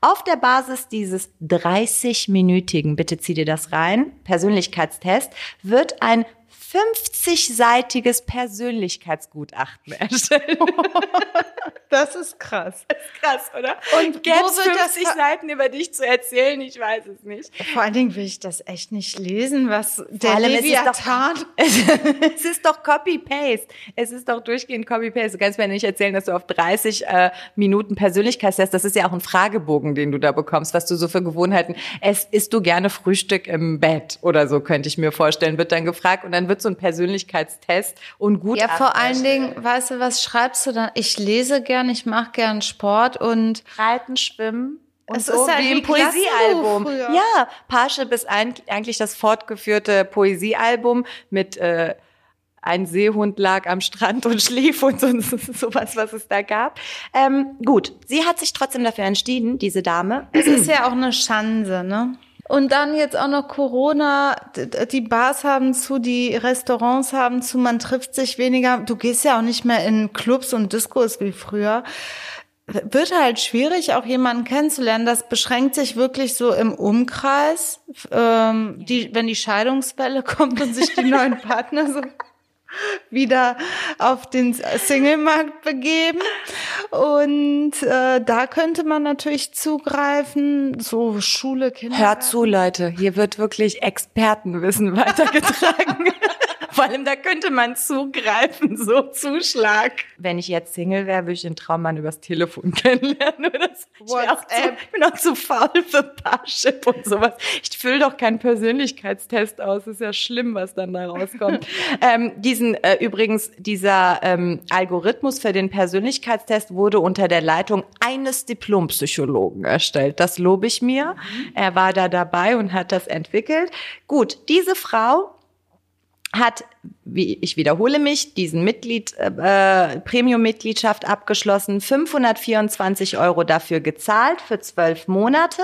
auf der Basis dieses 30-minütigen, bitte zieh dir das rein, Persönlichkeitstest, wird ein 50-seitiges Persönlichkeitsgutachten erstellt. Das ist krass. Das ist krass, oder? Und gäbe es 50 Seiten über dich zu erzählen? Ich weiß es nicht. Vor allen Dingen will ich das echt nicht lesen, was Vor der allem, Leviathan... Es ist doch, es ist doch Copy-Paste. Es ist doch durchgehend Copy-Paste. Du kannst mir nicht erzählen, dass du auf 30 äh, Minuten Persönlichkeitstest, das ist ja auch ein Fragebogen, den du da bekommst, was du so für Gewohnheiten, es isst du gerne Frühstück im Bett oder so, könnte ich mir vorstellen, wird dann gefragt und dann wird so ein Persönlichkeitstest und gut. Ja, vor allen Dingen, weißt du, was schreibst du dann? Ich lese gern, ich mache gern Sport und Reiten, Schwimmen. Und Es so ist halt wie Klassenbuch Poesiealbum. Ja, Parship ist ein- eigentlich das fortgeführte Poesiealbum mit äh, ein Seehund lag am Strand und schlief und so, sowas, was es da gab. Ähm, gut, sie hat sich trotzdem dafür entschieden, diese Dame. es ist ja auch eine Chance, ne? Und dann jetzt auch noch Corona, die Bars haben zu, die Restaurants haben zu, man trifft sich weniger. Du gehst ja auch nicht mehr in Clubs und Discos wie früher. Wird halt schwierig, auch jemanden kennenzulernen. Das beschränkt sich wirklich so im Umkreis, ähm, die, wenn die Scheidungswelle kommt und sich die neuen Partner so wieder auf den Singlemarkt begeben. Und äh, da könnte man natürlich zugreifen, so Schule, Kinder. Hört zu, Leute, hier wird wirklich Expertenwissen weitergetragen. Vor allem, da könnte man zugreifen, so Zuschlag. Wenn ich jetzt Single wäre, würde ich den Traummann übers Telefon kennenlernen. Ich, zu, ich bin auch zu faul für Parship und sowas. Ich fülle doch keinen Persönlichkeitstest aus. ist ja schlimm, was dann da rauskommt. ähm, diesen, äh, übrigens, dieser ähm, Algorithmus für den Persönlichkeitstest wurde unter der Leitung eines Diplompsychologen erstellt. Das lobe ich mir. Er war da dabei und hat das entwickelt. Gut, diese Frau hat, wie ich wiederhole mich, diesen Mitglied, äh, Premium-Mitgliedschaft abgeschlossen, 524 Euro dafür gezahlt für zwölf Monate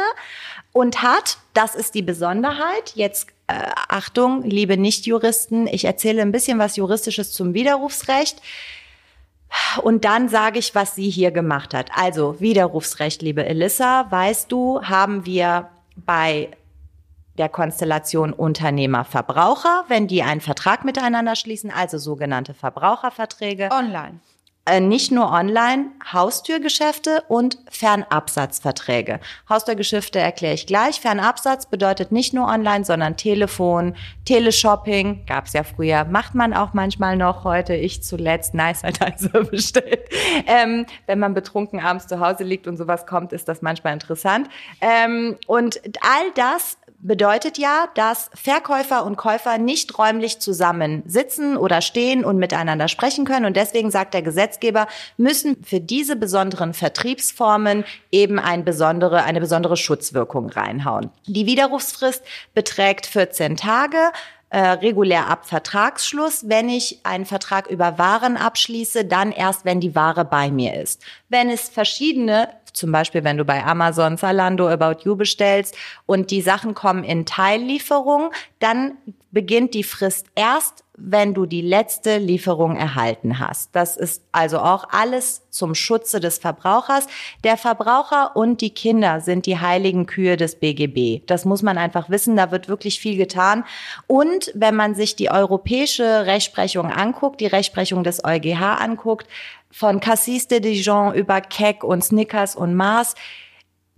und hat, das ist die Besonderheit, jetzt äh, Achtung, liebe Nichtjuristen, ich erzähle ein bisschen was Juristisches zum Widerrufsrecht. Und dann sage ich, was sie hier gemacht hat. Also Widerrufsrecht, liebe Elissa, weißt du, haben wir bei der Konstellation Unternehmer-Verbraucher, wenn die einen Vertrag miteinander schließen, also sogenannte Verbraucherverträge. Online. Äh, nicht nur online, Haustürgeschäfte und Fernabsatzverträge. Haustürgeschäfte erkläre ich gleich. Fernabsatz bedeutet nicht nur online, sondern Telefon, Teleshopping, gab's ja früher, macht man auch manchmal noch heute. Ich zuletzt Nice also bestellt. Ähm, wenn man betrunken abends zu Hause liegt und sowas kommt, ist das manchmal interessant. Ähm, und all das bedeutet ja, dass Verkäufer und Käufer nicht räumlich zusammen sitzen oder stehen und miteinander sprechen können. Und deswegen sagt der Gesetzgeber, müssen für diese besonderen Vertriebsformen eben ein besondere, eine besondere Schutzwirkung reinhauen. Die Widerrufsfrist beträgt 14 Tage äh, regulär ab Vertragsschluss. Wenn ich einen Vertrag über Waren abschließe, dann erst, wenn die Ware bei mir ist. Wenn es verschiedene, zum Beispiel wenn du bei Amazon, Zalando, About You bestellst und die Sachen kommen in Teillieferung, dann beginnt die Frist erst, wenn du die letzte Lieferung erhalten hast. Das ist also auch alles zum Schutze des Verbrauchers. Der Verbraucher und die Kinder sind die heiligen Kühe des BGB. Das muss man einfach wissen. Da wird wirklich viel getan. Und wenn man sich die europäische Rechtsprechung anguckt, die Rechtsprechung des EuGH anguckt, von Cassis de Dijon über Keck und Snickers und Mars,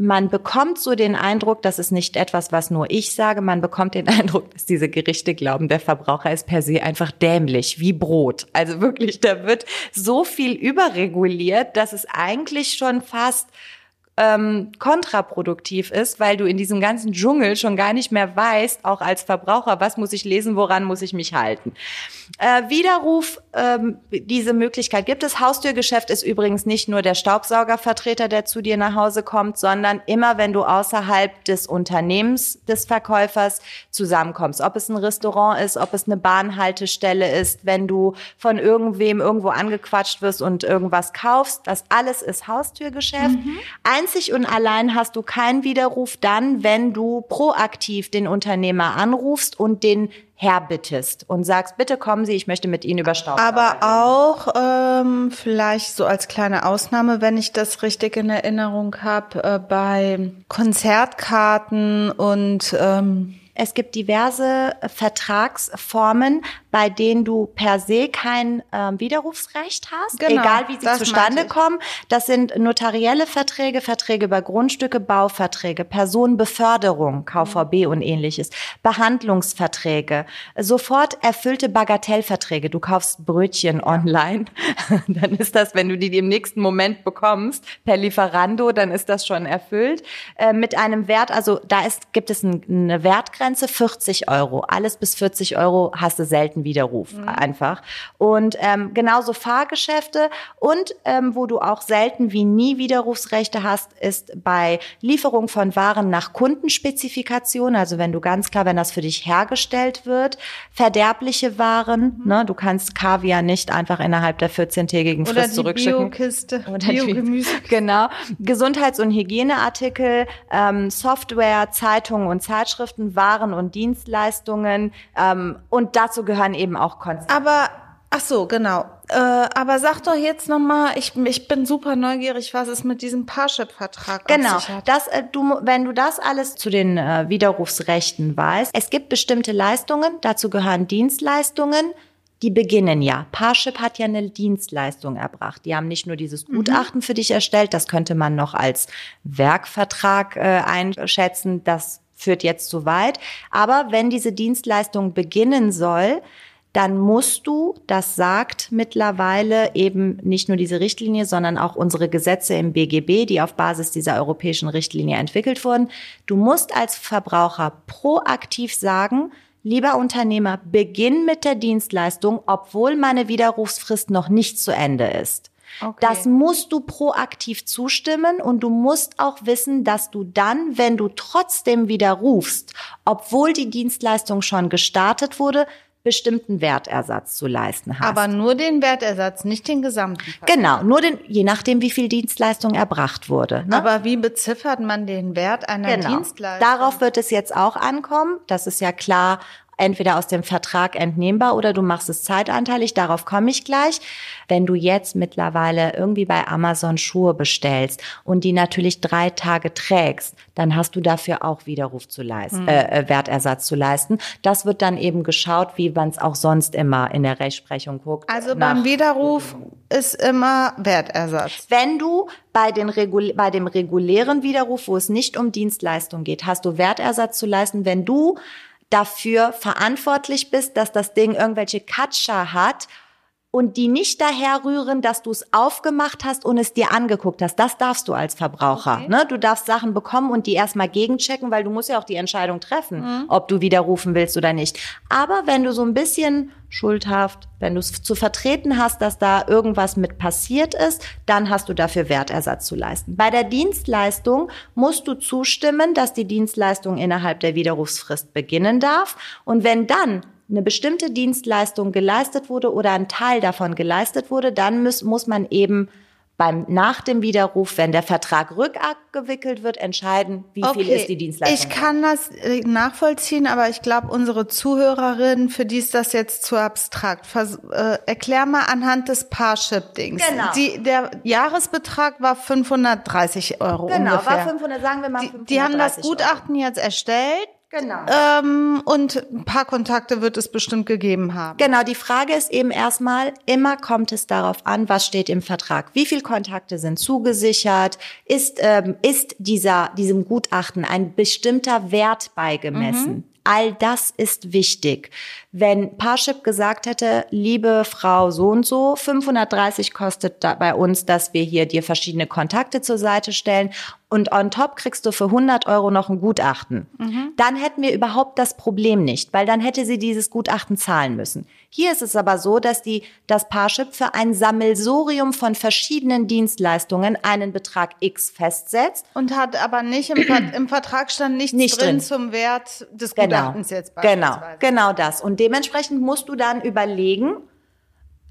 man bekommt so den Eindruck, das ist nicht etwas, was nur ich sage, man bekommt den Eindruck, dass diese Gerichte glauben, der Verbraucher ist per se einfach dämlich, wie Brot. Also wirklich, da wird so viel überreguliert, dass es eigentlich schon fast ähm, kontraproduktiv ist, weil du in diesem ganzen Dschungel schon gar nicht mehr weißt, auch als Verbraucher, was muss ich lesen, woran muss ich mich halten. Äh, Widerruf, ähm, diese Möglichkeit gibt es. Haustürgeschäft ist übrigens nicht nur der Staubsaugervertreter, der zu dir nach Hause kommt, sondern immer, wenn du außerhalb des Unternehmens des Verkäufers zusammenkommst. Ob es ein Restaurant ist, ob es eine Bahnhaltestelle ist, wenn du von irgendwem irgendwo angequatscht wirst und irgendwas kaufst, das alles ist Haustürgeschäft. Mhm. Einzig und allein hast du keinen Widerruf dann, wenn du proaktiv den Unternehmer anrufst und den herbittest und sagst, bitte kommen Sie, ich möchte mit Ihnen über Staub. Aber auch ähm, vielleicht so als kleine Ausnahme, wenn ich das richtig in Erinnerung habe, äh, bei Konzertkarten und ähm, es gibt diverse Vertragsformen, bei denen du per se kein äh, Widerrufsrecht hast, genau, egal wie sie zustande kommen. Das sind notarielle Verträge, Verträge über Grundstücke, Bauverträge, Personenbeförderung, KVB mhm. und ähnliches, Behandlungsverträge, sofort erfüllte Bagatellverträge. Du kaufst Brötchen online, dann ist das, wenn du die im nächsten Moment bekommst, per Lieferando, dann ist das schon erfüllt. Äh, mit einem Wert, also da ist, gibt es ein, eine Wertgrenze, 40 Euro. Alles bis 40 Euro hast du selten schlechten Widerruf mhm. einfach. Und ähm, genauso Fahrgeschäfte und ähm, wo du auch selten wie nie Widerrufsrechte hast, ist bei Lieferung von Waren nach Kundenspezifikation, also wenn du ganz klar, wenn das für dich hergestellt wird, verderbliche Waren, mhm. ne, du kannst Kaviar nicht einfach innerhalb der 14-tägigen Frist Oder die zurückschicken. Biokiste, Biogemüse. Genau. Gesundheits- und Hygieneartikel, ähm, Software, Zeitungen und Zeitschriften, Waren und Dienstleistungen ähm, und dazu gehören dann eben auch Konzerte. Aber ach so, genau. Äh, aber sag doch jetzt noch mal, ich, ich bin super neugierig, was es mit diesem Parship-Vertrag Genau, das, äh, du, wenn du das alles zu den äh, Widerrufsrechten weißt, es gibt bestimmte Leistungen, dazu gehören Dienstleistungen, die beginnen ja. Parship hat ja eine Dienstleistung erbracht. Die haben nicht nur dieses mhm. Gutachten mhm. für dich erstellt, das könnte man noch als Werkvertrag äh, einschätzen. Das führt jetzt zu weit. Aber wenn diese Dienstleistung beginnen soll, dann musst du, das sagt mittlerweile eben nicht nur diese Richtlinie, sondern auch unsere Gesetze im BGB, die auf Basis dieser europäischen Richtlinie entwickelt wurden, du musst als Verbraucher proaktiv sagen, lieber Unternehmer, beginn mit der Dienstleistung, obwohl meine Widerrufsfrist noch nicht zu Ende ist. Okay. Das musst du proaktiv zustimmen und du musst auch wissen, dass du dann, wenn du trotzdem widerrufst, obwohl die Dienstleistung schon gestartet wurde, bestimmten Wertersatz zu leisten hast. Aber nur den Wertersatz, nicht den gesamten. Vertrag. Genau, nur den, je nachdem, wie viel Dienstleistung erbracht wurde. Ne? Aber wie beziffert man den Wert einer genau. Dienstleistung? Darauf wird es jetzt auch ankommen. Das ist ja klar entweder aus dem Vertrag entnehmbar oder du machst es zeitanteilig. Darauf komme ich gleich. Wenn du jetzt mittlerweile irgendwie bei Amazon Schuhe bestellst und die natürlich drei Tage trägst, dann hast du dafür auch Widerruf zu leisten, mhm. äh, Wertersatz zu leisten. Das wird dann eben geschaut, wie man es auch sonst immer in der Rechtsprechung guckt. Also beim Widerruf ist immer Wertersatz. Wenn du bei, den Regul bei dem regulären Widerruf, wo es nicht um Dienstleistung geht, hast du Wertersatz zu leisten, wenn du dafür verantwortlich bist, dass das Ding irgendwelche Katscha hat und die nicht daher rühren, dass du es aufgemacht hast und es dir angeguckt hast. Das darfst du als Verbraucher. Okay. Ne? Du darfst Sachen bekommen und die erstmal gegenchecken, weil du musst ja auch die Entscheidung treffen, mhm. ob du widerrufen willst oder nicht. Aber wenn du so ein bisschen schuldhaft, wenn du es zu vertreten hast, dass da irgendwas mit passiert ist, dann hast du dafür Wertersatz zu leisten. Bei der Dienstleistung musst du zustimmen, dass die Dienstleistung innerhalb der Widerrufsfrist beginnen darf. Und wenn dann eine bestimmte Dienstleistung geleistet wurde oder ein Teil davon geleistet wurde, dann muss, muss man eben beim nach dem Widerruf, wenn der Vertrag rückabgewickelt wird, entscheiden, wie okay. viel ist die Dienstleistung. Ich kann das äh, nachvollziehen, aber ich glaube, unsere Zuhörerinnen, für die ist das jetzt zu abstrakt. Vers äh, erklär mal anhand des Parship-Dings. Genau. Die, der Jahresbetrag war 530 Euro genau, ungefähr. war 500, sagen wir mal 530 Die, die haben das Gutachten Euro. jetzt erstellt. Genau. Ähm, und ein paar Kontakte wird es bestimmt gegeben haben. Genau, die Frage ist eben erstmal, immer kommt es darauf an, was steht im Vertrag. Wie viele Kontakte sind zugesichert? Ist, ähm, ist dieser, diesem Gutachten ein bestimmter Wert beigemessen? Mhm. All das ist wichtig. Wenn Parship gesagt hätte, liebe Frau so und so, 530 kostet bei uns, dass wir hier dir verschiedene Kontakte zur Seite stellen und on top kriegst du für 100 Euro noch ein Gutachten. Mhm. Dann hätten wir überhaupt das Problem nicht, weil dann hätte sie dieses Gutachten zahlen müssen. Hier ist es aber so, dass die, das Parship für ein Sammelsurium von verschiedenen Dienstleistungen einen Betrag X festsetzt. Und hat aber nicht im, im Vertrag stand nichts nicht drin, drin, zum Wert des genau. Gutachtens jetzt Genau, genau das. Und dementsprechend musst du dann überlegen,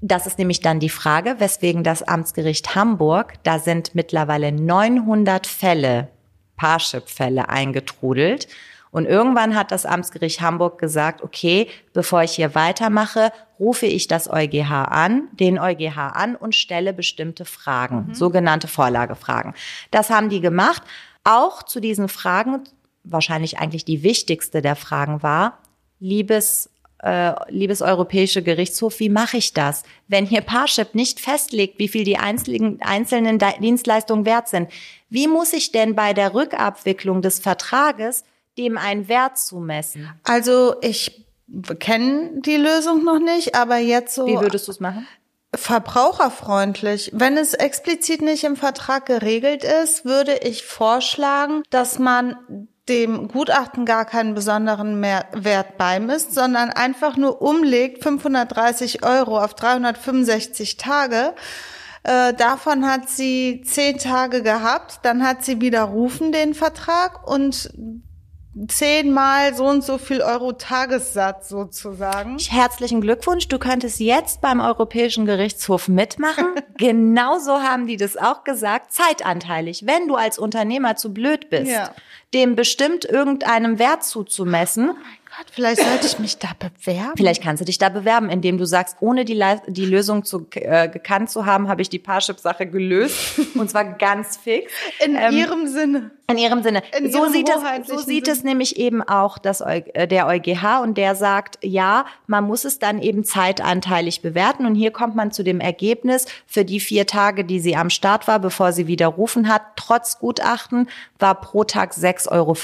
das ist nämlich dann die Frage, weswegen das Amtsgericht Hamburg, da sind mittlerweile 900 Fälle, Parship-Fälle eingetrudelt. Und irgendwann hat das Amtsgericht Hamburg gesagt, okay, bevor ich hier weitermache, rufe ich das EuGH an, den EuGH an und stelle bestimmte Fragen, mhm. sogenannte Vorlagefragen. Das haben die gemacht. Auch zu diesen Fragen, wahrscheinlich eigentlich die wichtigste der Fragen war, liebes äh, liebes Europäische Gerichtshof, wie mache ich das? Wenn hier Parship nicht festlegt, wie viel die einzelnen, einzelnen Dienstleistungen wert sind, wie muss ich denn bei der Rückabwicklung des Vertrages dem einen Wert zumessen? Also ich kenne die Lösung noch nicht, aber jetzt so. Wie würdest du es machen? verbraucherfreundlich. Wenn es explizit nicht im Vertrag geregelt ist, würde ich vorschlagen, dass man dem Gutachten gar keinen besonderen Wert beimisst, sondern einfach nur umlegt 530 Euro auf 365 Tage. Äh, davon hat sie zehn Tage gehabt, dann hat sie widerrufen den Vertrag und zehnmal so und so viel Euro Tagessatz sozusagen. Herzlichen Glückwunsch. Du könntest jetzt beim Europäischen Gerichtshof mitmachen. Genauso haben die das auch gesagt. Zeitanteilig. Wenn du als Unternehmer zu blöd bist, ja. dem bestimmt irgendeinem Wert zuzumessen, oh Gott, vielleicht sollte ich mich da bewerben. Vielleicht kannst du dich da bewerben, indem du sagst, ohne die, die Lösung zu, äh, gekannt zu haben, habe ich die Parship-Sache gelöst. und zwar ganz fix. In ähm, ihrem Sinne. In ihrem Sinne. In so sieht, es, so sieht es nämlich eben auch das, äh, der EuGH und der sagt, ja, man muss es dann eben zeitanteilig bewerten. Und hier kommt man zu dem Ergebnis, für die vier Tage, die sie am Start war, bevor sie widerrufen hat, trotz Gutachten, war pro Tag 6,55 Euro.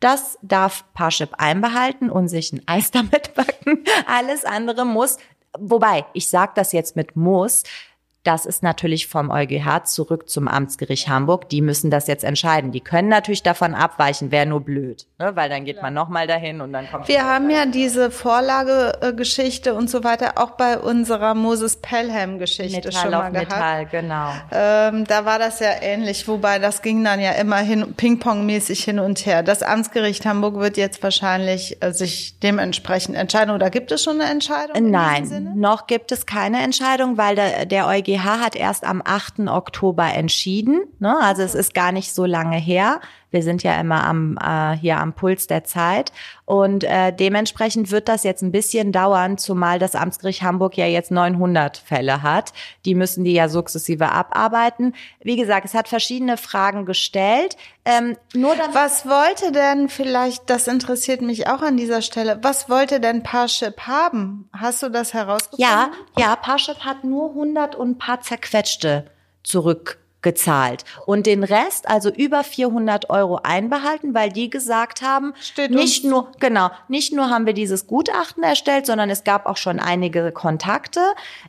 Das darf Parship einbehalten und sich ein Eis damit backen. Alles andere muss, wobei, ich sage das jetzt mit muss, das ist natürlich vom EuGH zurück zum Amtsgericht Hamburg. Die müssen das jetzt entscheiden. Die können natürlich davon abweichen, wäre nur blöd, ne? weil dann geht Klar. man nochmal dahin und dann kommt. Wir haben ja diese Vorlagegeschichte und so weiter auch bei unserer Moses Pelham-Geschichte schon mal gehabt. Metall, genau. Ähm, da war das ja ähnlich, wobei das ging dann ja immer hin, Ping-Pong-mäßig hin und her. Das Amtsgericht Hamburg wird jetzt wahrscheinlich äh, sich dementsprechend entscheiden. Oder gibt es schon eine Entscheidung? Nein, noch gibt es keine Entscheidung, weil der, der EuGH EuGH hat erst am 8. Oktober entschieden. Ne? Also es ist gar nicht so lange her. Wir sind ja immer am äh, hier am Puls der Zeit und äh, dementsprechend wird das jetzt ein bisschen dauern, zumal das Amtsgericht Hamburg ja jetzt 900 Fälle hat. Die müssen die ja sukzessive abarbeiten. Wie gesagt, es hat verschiedene Fragen gestellt. Ähm, nur was wollte denn vielleicht? Das interessiert mich auch an dieser Stelle. Was wollte denn Parship haben? Hast du das herausgefunden? Ja, ja. Parship hat nur 100 und ein paar zerquetschte zurück gezahlt und den Rest, also über 400 Euro einbehalten, weil die gesagt haben, Steht nicht nur, genau, nicht nur haben wir dieses Gutachten erstellt, sondern es gab auch schon einige Kontakte.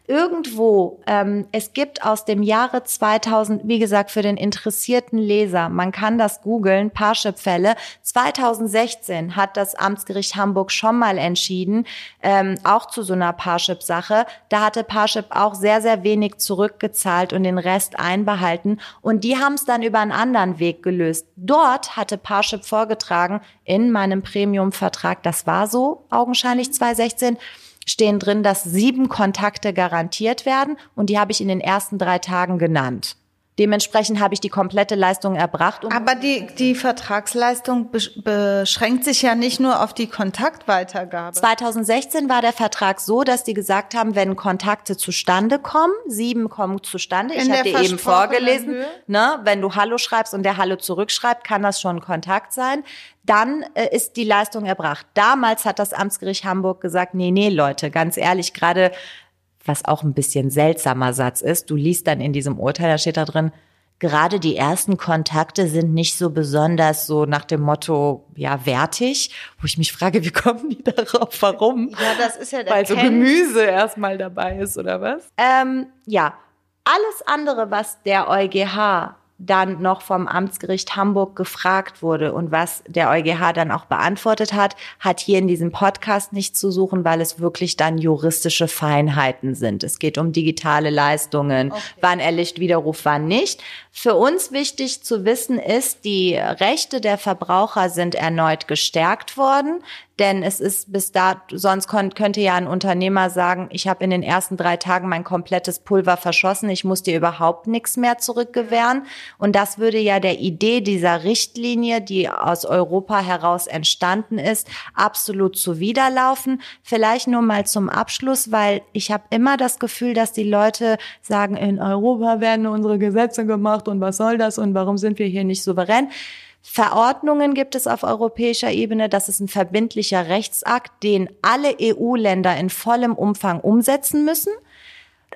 Irgendwo, ähm, es gibt aus dem Jahre 2000, wie gesagt, für den interessierten Leser, man kann das googeln, Parship-Fälle. 2016 hat das Amtsgericht Hamburg schon mal entschieden, ähm, auch zu so einer Parship-Sache. Da hatte Parship auch sehr, sehr wenig zurückgezahlt und den Rest einbehalten gehalten und die haben es dann über einen anderen Weg gelöst. Dort hatte Parship vorgetragen in meinem Premium-Vertrag, das war so augenscheinlich 2016, stehen drin, dass sieben Kontakte garantiert werden und die habe ich in den ersten drei Tagen genannt. Dementsprechend habe ich die komplette Leistung erbracht. Aber die, die Vertragsleistung beschränkt sich ja nicht nur auf die Kontaktweitergabe. 2016 war der Vertrag so, dass die gesagt haben, wenn Kontakte zustande kommen, sieben kommen zustande. In ich hatte eben vorgelesen, ne, wenn du Hallo schreibst und der Hallo zurückschreibt, kann das schon Kontakt sein dann äh, ist die Leistung erbracht. Damals hat das Amtsgericht Hamburg gesagt, nee, nee, Leute, ganz ehrlich, gerade was auch ein bisschen seltsamer Satz ist. Du liest dann in diesem Urteil, da steht da drin, gerade die ersten Kontakte sind nicht so besonders so nach dem Motto, ja, wertig, wo ich mich frage, wie kommen die darauf, warum? Ja, das ist ja der Weil so Gemüse erstmal dabei ist, oder was? Ähm, ja, alles andere, was der EuGH dann noch vom Amtsgericht Hamburg gefragt wurde und was der EuGH dann auch beantwortet hat, hat hier in diesem Podcast nicht zu suchen, weil es wirklich dann juristische Feinheiten sind. Es geht um digitale Leistungen, okay. wann erlicht Widerruf, wann nicht. Für uns wichtig zu wissen ist, die Rechte der Verbraucher sind erneut gestärkt worden. Denn es ist bis da, sonst könnte ja ein Unternehmer sagen, ich habe in den ersten drei Tagen mein komplettes Pulver verschossen, ich muss dir überhaupt nichts mehr zurückgewähren. Und das würde ja der Idee dieser Richtlinie, die aus Europa heraus entstanden ist, absolut zuwiderlaufen. Vielleicht nur mal zum Abschluss, weil ich habe immer das Gefühl, dass die Leute sagen, in Europa werden unsere Gesetze gemacht und was soll das und warum sind wir hier nicht souverän? Verordnungen gibt es auf europäischer Ebene. Das ist ein verbindlicher Rechtsakt, den alle EU-Länder in vollem Umfang umsetzen müssen.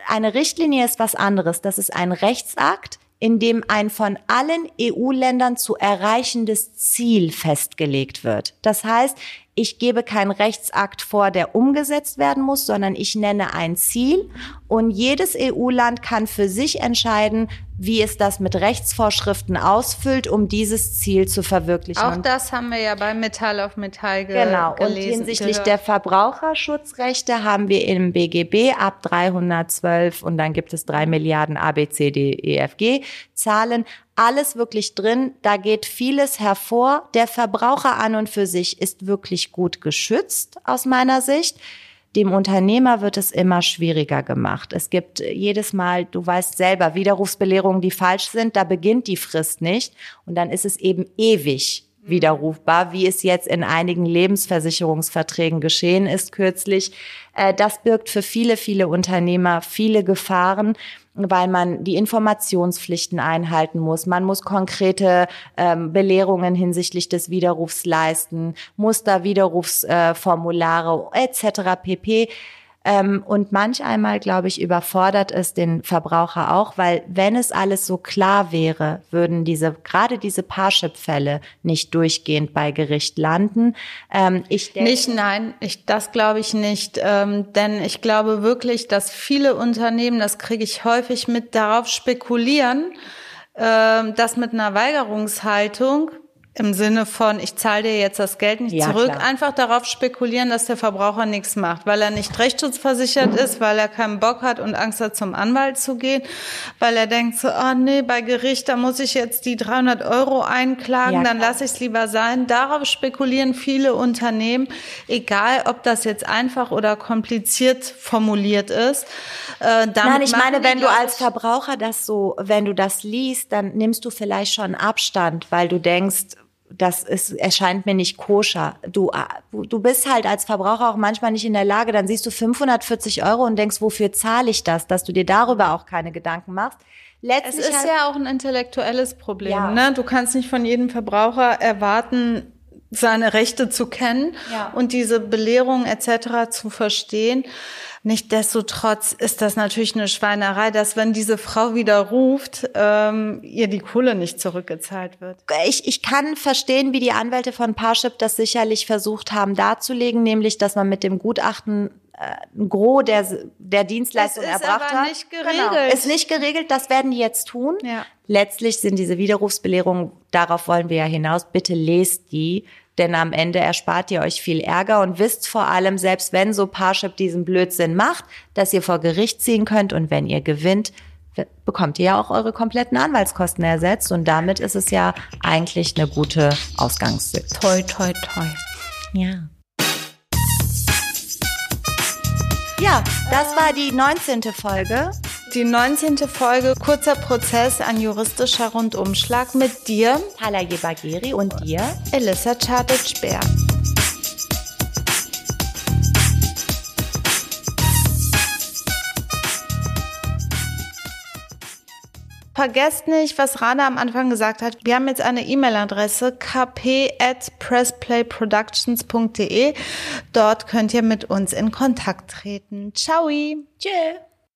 Eine Richtlinie ist was anderes. Das ist ein Rechtsakt, in dem ein von allen EU-Ländern zu erreichendes Ziel festgelegt wird. Das heißt, ich gebe keinen Rechtsakt vor, der umgesetzt werden muss, sondern ich nenne ein Ziel und jedes EU-Land kann für sich entscheiden, wie es das mit Rechtsvorschriften ausfüllt, um dieses Ziel zu verwirklichen. Auch das haben wir ja bei Metall auf Metall ge genau. gelesen. Genau, und hinsichtlich gehört. der Verbraucherschutzrechte haben wir im BGB ab 312 und dann gibt es drei Milliarden ABCDEFG Zahlen alles wirklich drin. Da geht vieles hervor. Der Verbraucher an und für sich ist wirklich gut geschützt aus meiner Sicht. Dem Unternehmer wird es immer schwieriger gemacht. Es gibt jedes Mal, du weißt selber, Widerrufsbelehrungen, die falsch sind, da beginnt die Frist nicht und dann ist es eben ewig widerrufbar, wie es jetzt in einigen Lebensversicherungsverträgen geschehen ist kürzlich. Äh, das birgt für viele, viele Unternehmer viele Gefahren weil man die Informationspflichten einhalten muss. Man muss konkrete ähm, Belehrungen hinsichtlich des Widerrufs leisten, muss da Widerrufsformulare äh, etc. pp. Ähm, und manch einmal, glaube ich, überfordert es den Verbraucher auch, weil wenn es alles so klar wäre, würden diese, gerade diese Parship-Fälle nicht durchgehend bei Gericht landen. Ähm, ich denke, nicht, nein, ich, das glaube ich nicht. Ähm, denn ich glaube wirklich, dass viele Unternehmen, das kriege ich häufig mit, darauf spekulieren, ähm, dass mit einer Weigerungshaltung im Sinne von, ich zahle dir jetzt das Geld nicht ja, zurück, klar. einfach darauf spekulieren, dass der Verbraucher nichts macht, weil er nicht rechtsschutzversichert ist, weil er keinen Bock hat und Angst hat, zum Anwalt zu gehen, weil er denkt so, ah oh nee, bei Gericht, da muss ich jetzt die 300 Euro einklagen, ja, dann lasse ich es lieber sein. Darauf spekulieren viele Unternehmen, egal ob das jetzt einfach oder kompliziert formuliert ist. Äh, Nein, ich meine, wenn du als Verbraucher das so, wenn du das liest, dann nimmst du vielleicht schon Abstand, weil du denkst, das ist, erscheint mir nicht koscher. Du, du bist halt als Verbraucher auch manchmal nicht in der Lage, dann siehst du 540 Euro und denkst, wofür zahle ich das, dass du dir darüber auch keine Gedanken machst. Letztlich es ist halt, ja auch ein intellektuelles Problem. Ja. Ne? Du kannst nicht von jedem Verbraucher erwarten, seine Rechte zu kennen ja. und diese Belehrung etc. zu verstehen. Nichtsdestotrotz ist das natürlich eine Schweinerei, dass wenn diese Frau wieder ruft, ähm, ihr die Kohle nicht zurückgezahlt wird. Ich, ich kann verstehen, wie die Anwälte von Parship das sicherlich versucht haben darzulegen, nämlich, dass man mit dem Gutachten äh, ein Gros der, der Dienstleistung das ist erbracht aber hat. Nicht geregelt. Genau. Ist nicht geregelt, das werden die jetzt tun. Ja. Letztlich sind diese Widerrufsbelehrungen, darauf wollen wir ja hinaus, bitte lest die denn am Ende erspart ihr euch viel Ärger und wisst vor allem, selbst wenn so Parship diesen Blödsinn macht, dass ihr vor Gericht ziehen könnt und wenn ihr gewinnt, bekommt ihr ja auch eure kompletten Anwaltskosten ersetzt und damit ist es ja eigentlich eine gute Ausgangssituation. Toi, toi, toi. Ja. Ja, das war die 19. Folge. Die 19. Folge Kurzer Prozess, ein juristischer Rundumschlag mit dir, Talaye Bagheri und dir, Elissa Chartic-Bär. Vergesst nicht, was Rana am Anfang gesagt hat. Wir haben jetzt eine E-Mail-Adresse kp at pressplayproductions.de. Dort könnt ihr mit uns in Kontakt treten. Ciao. Tschö.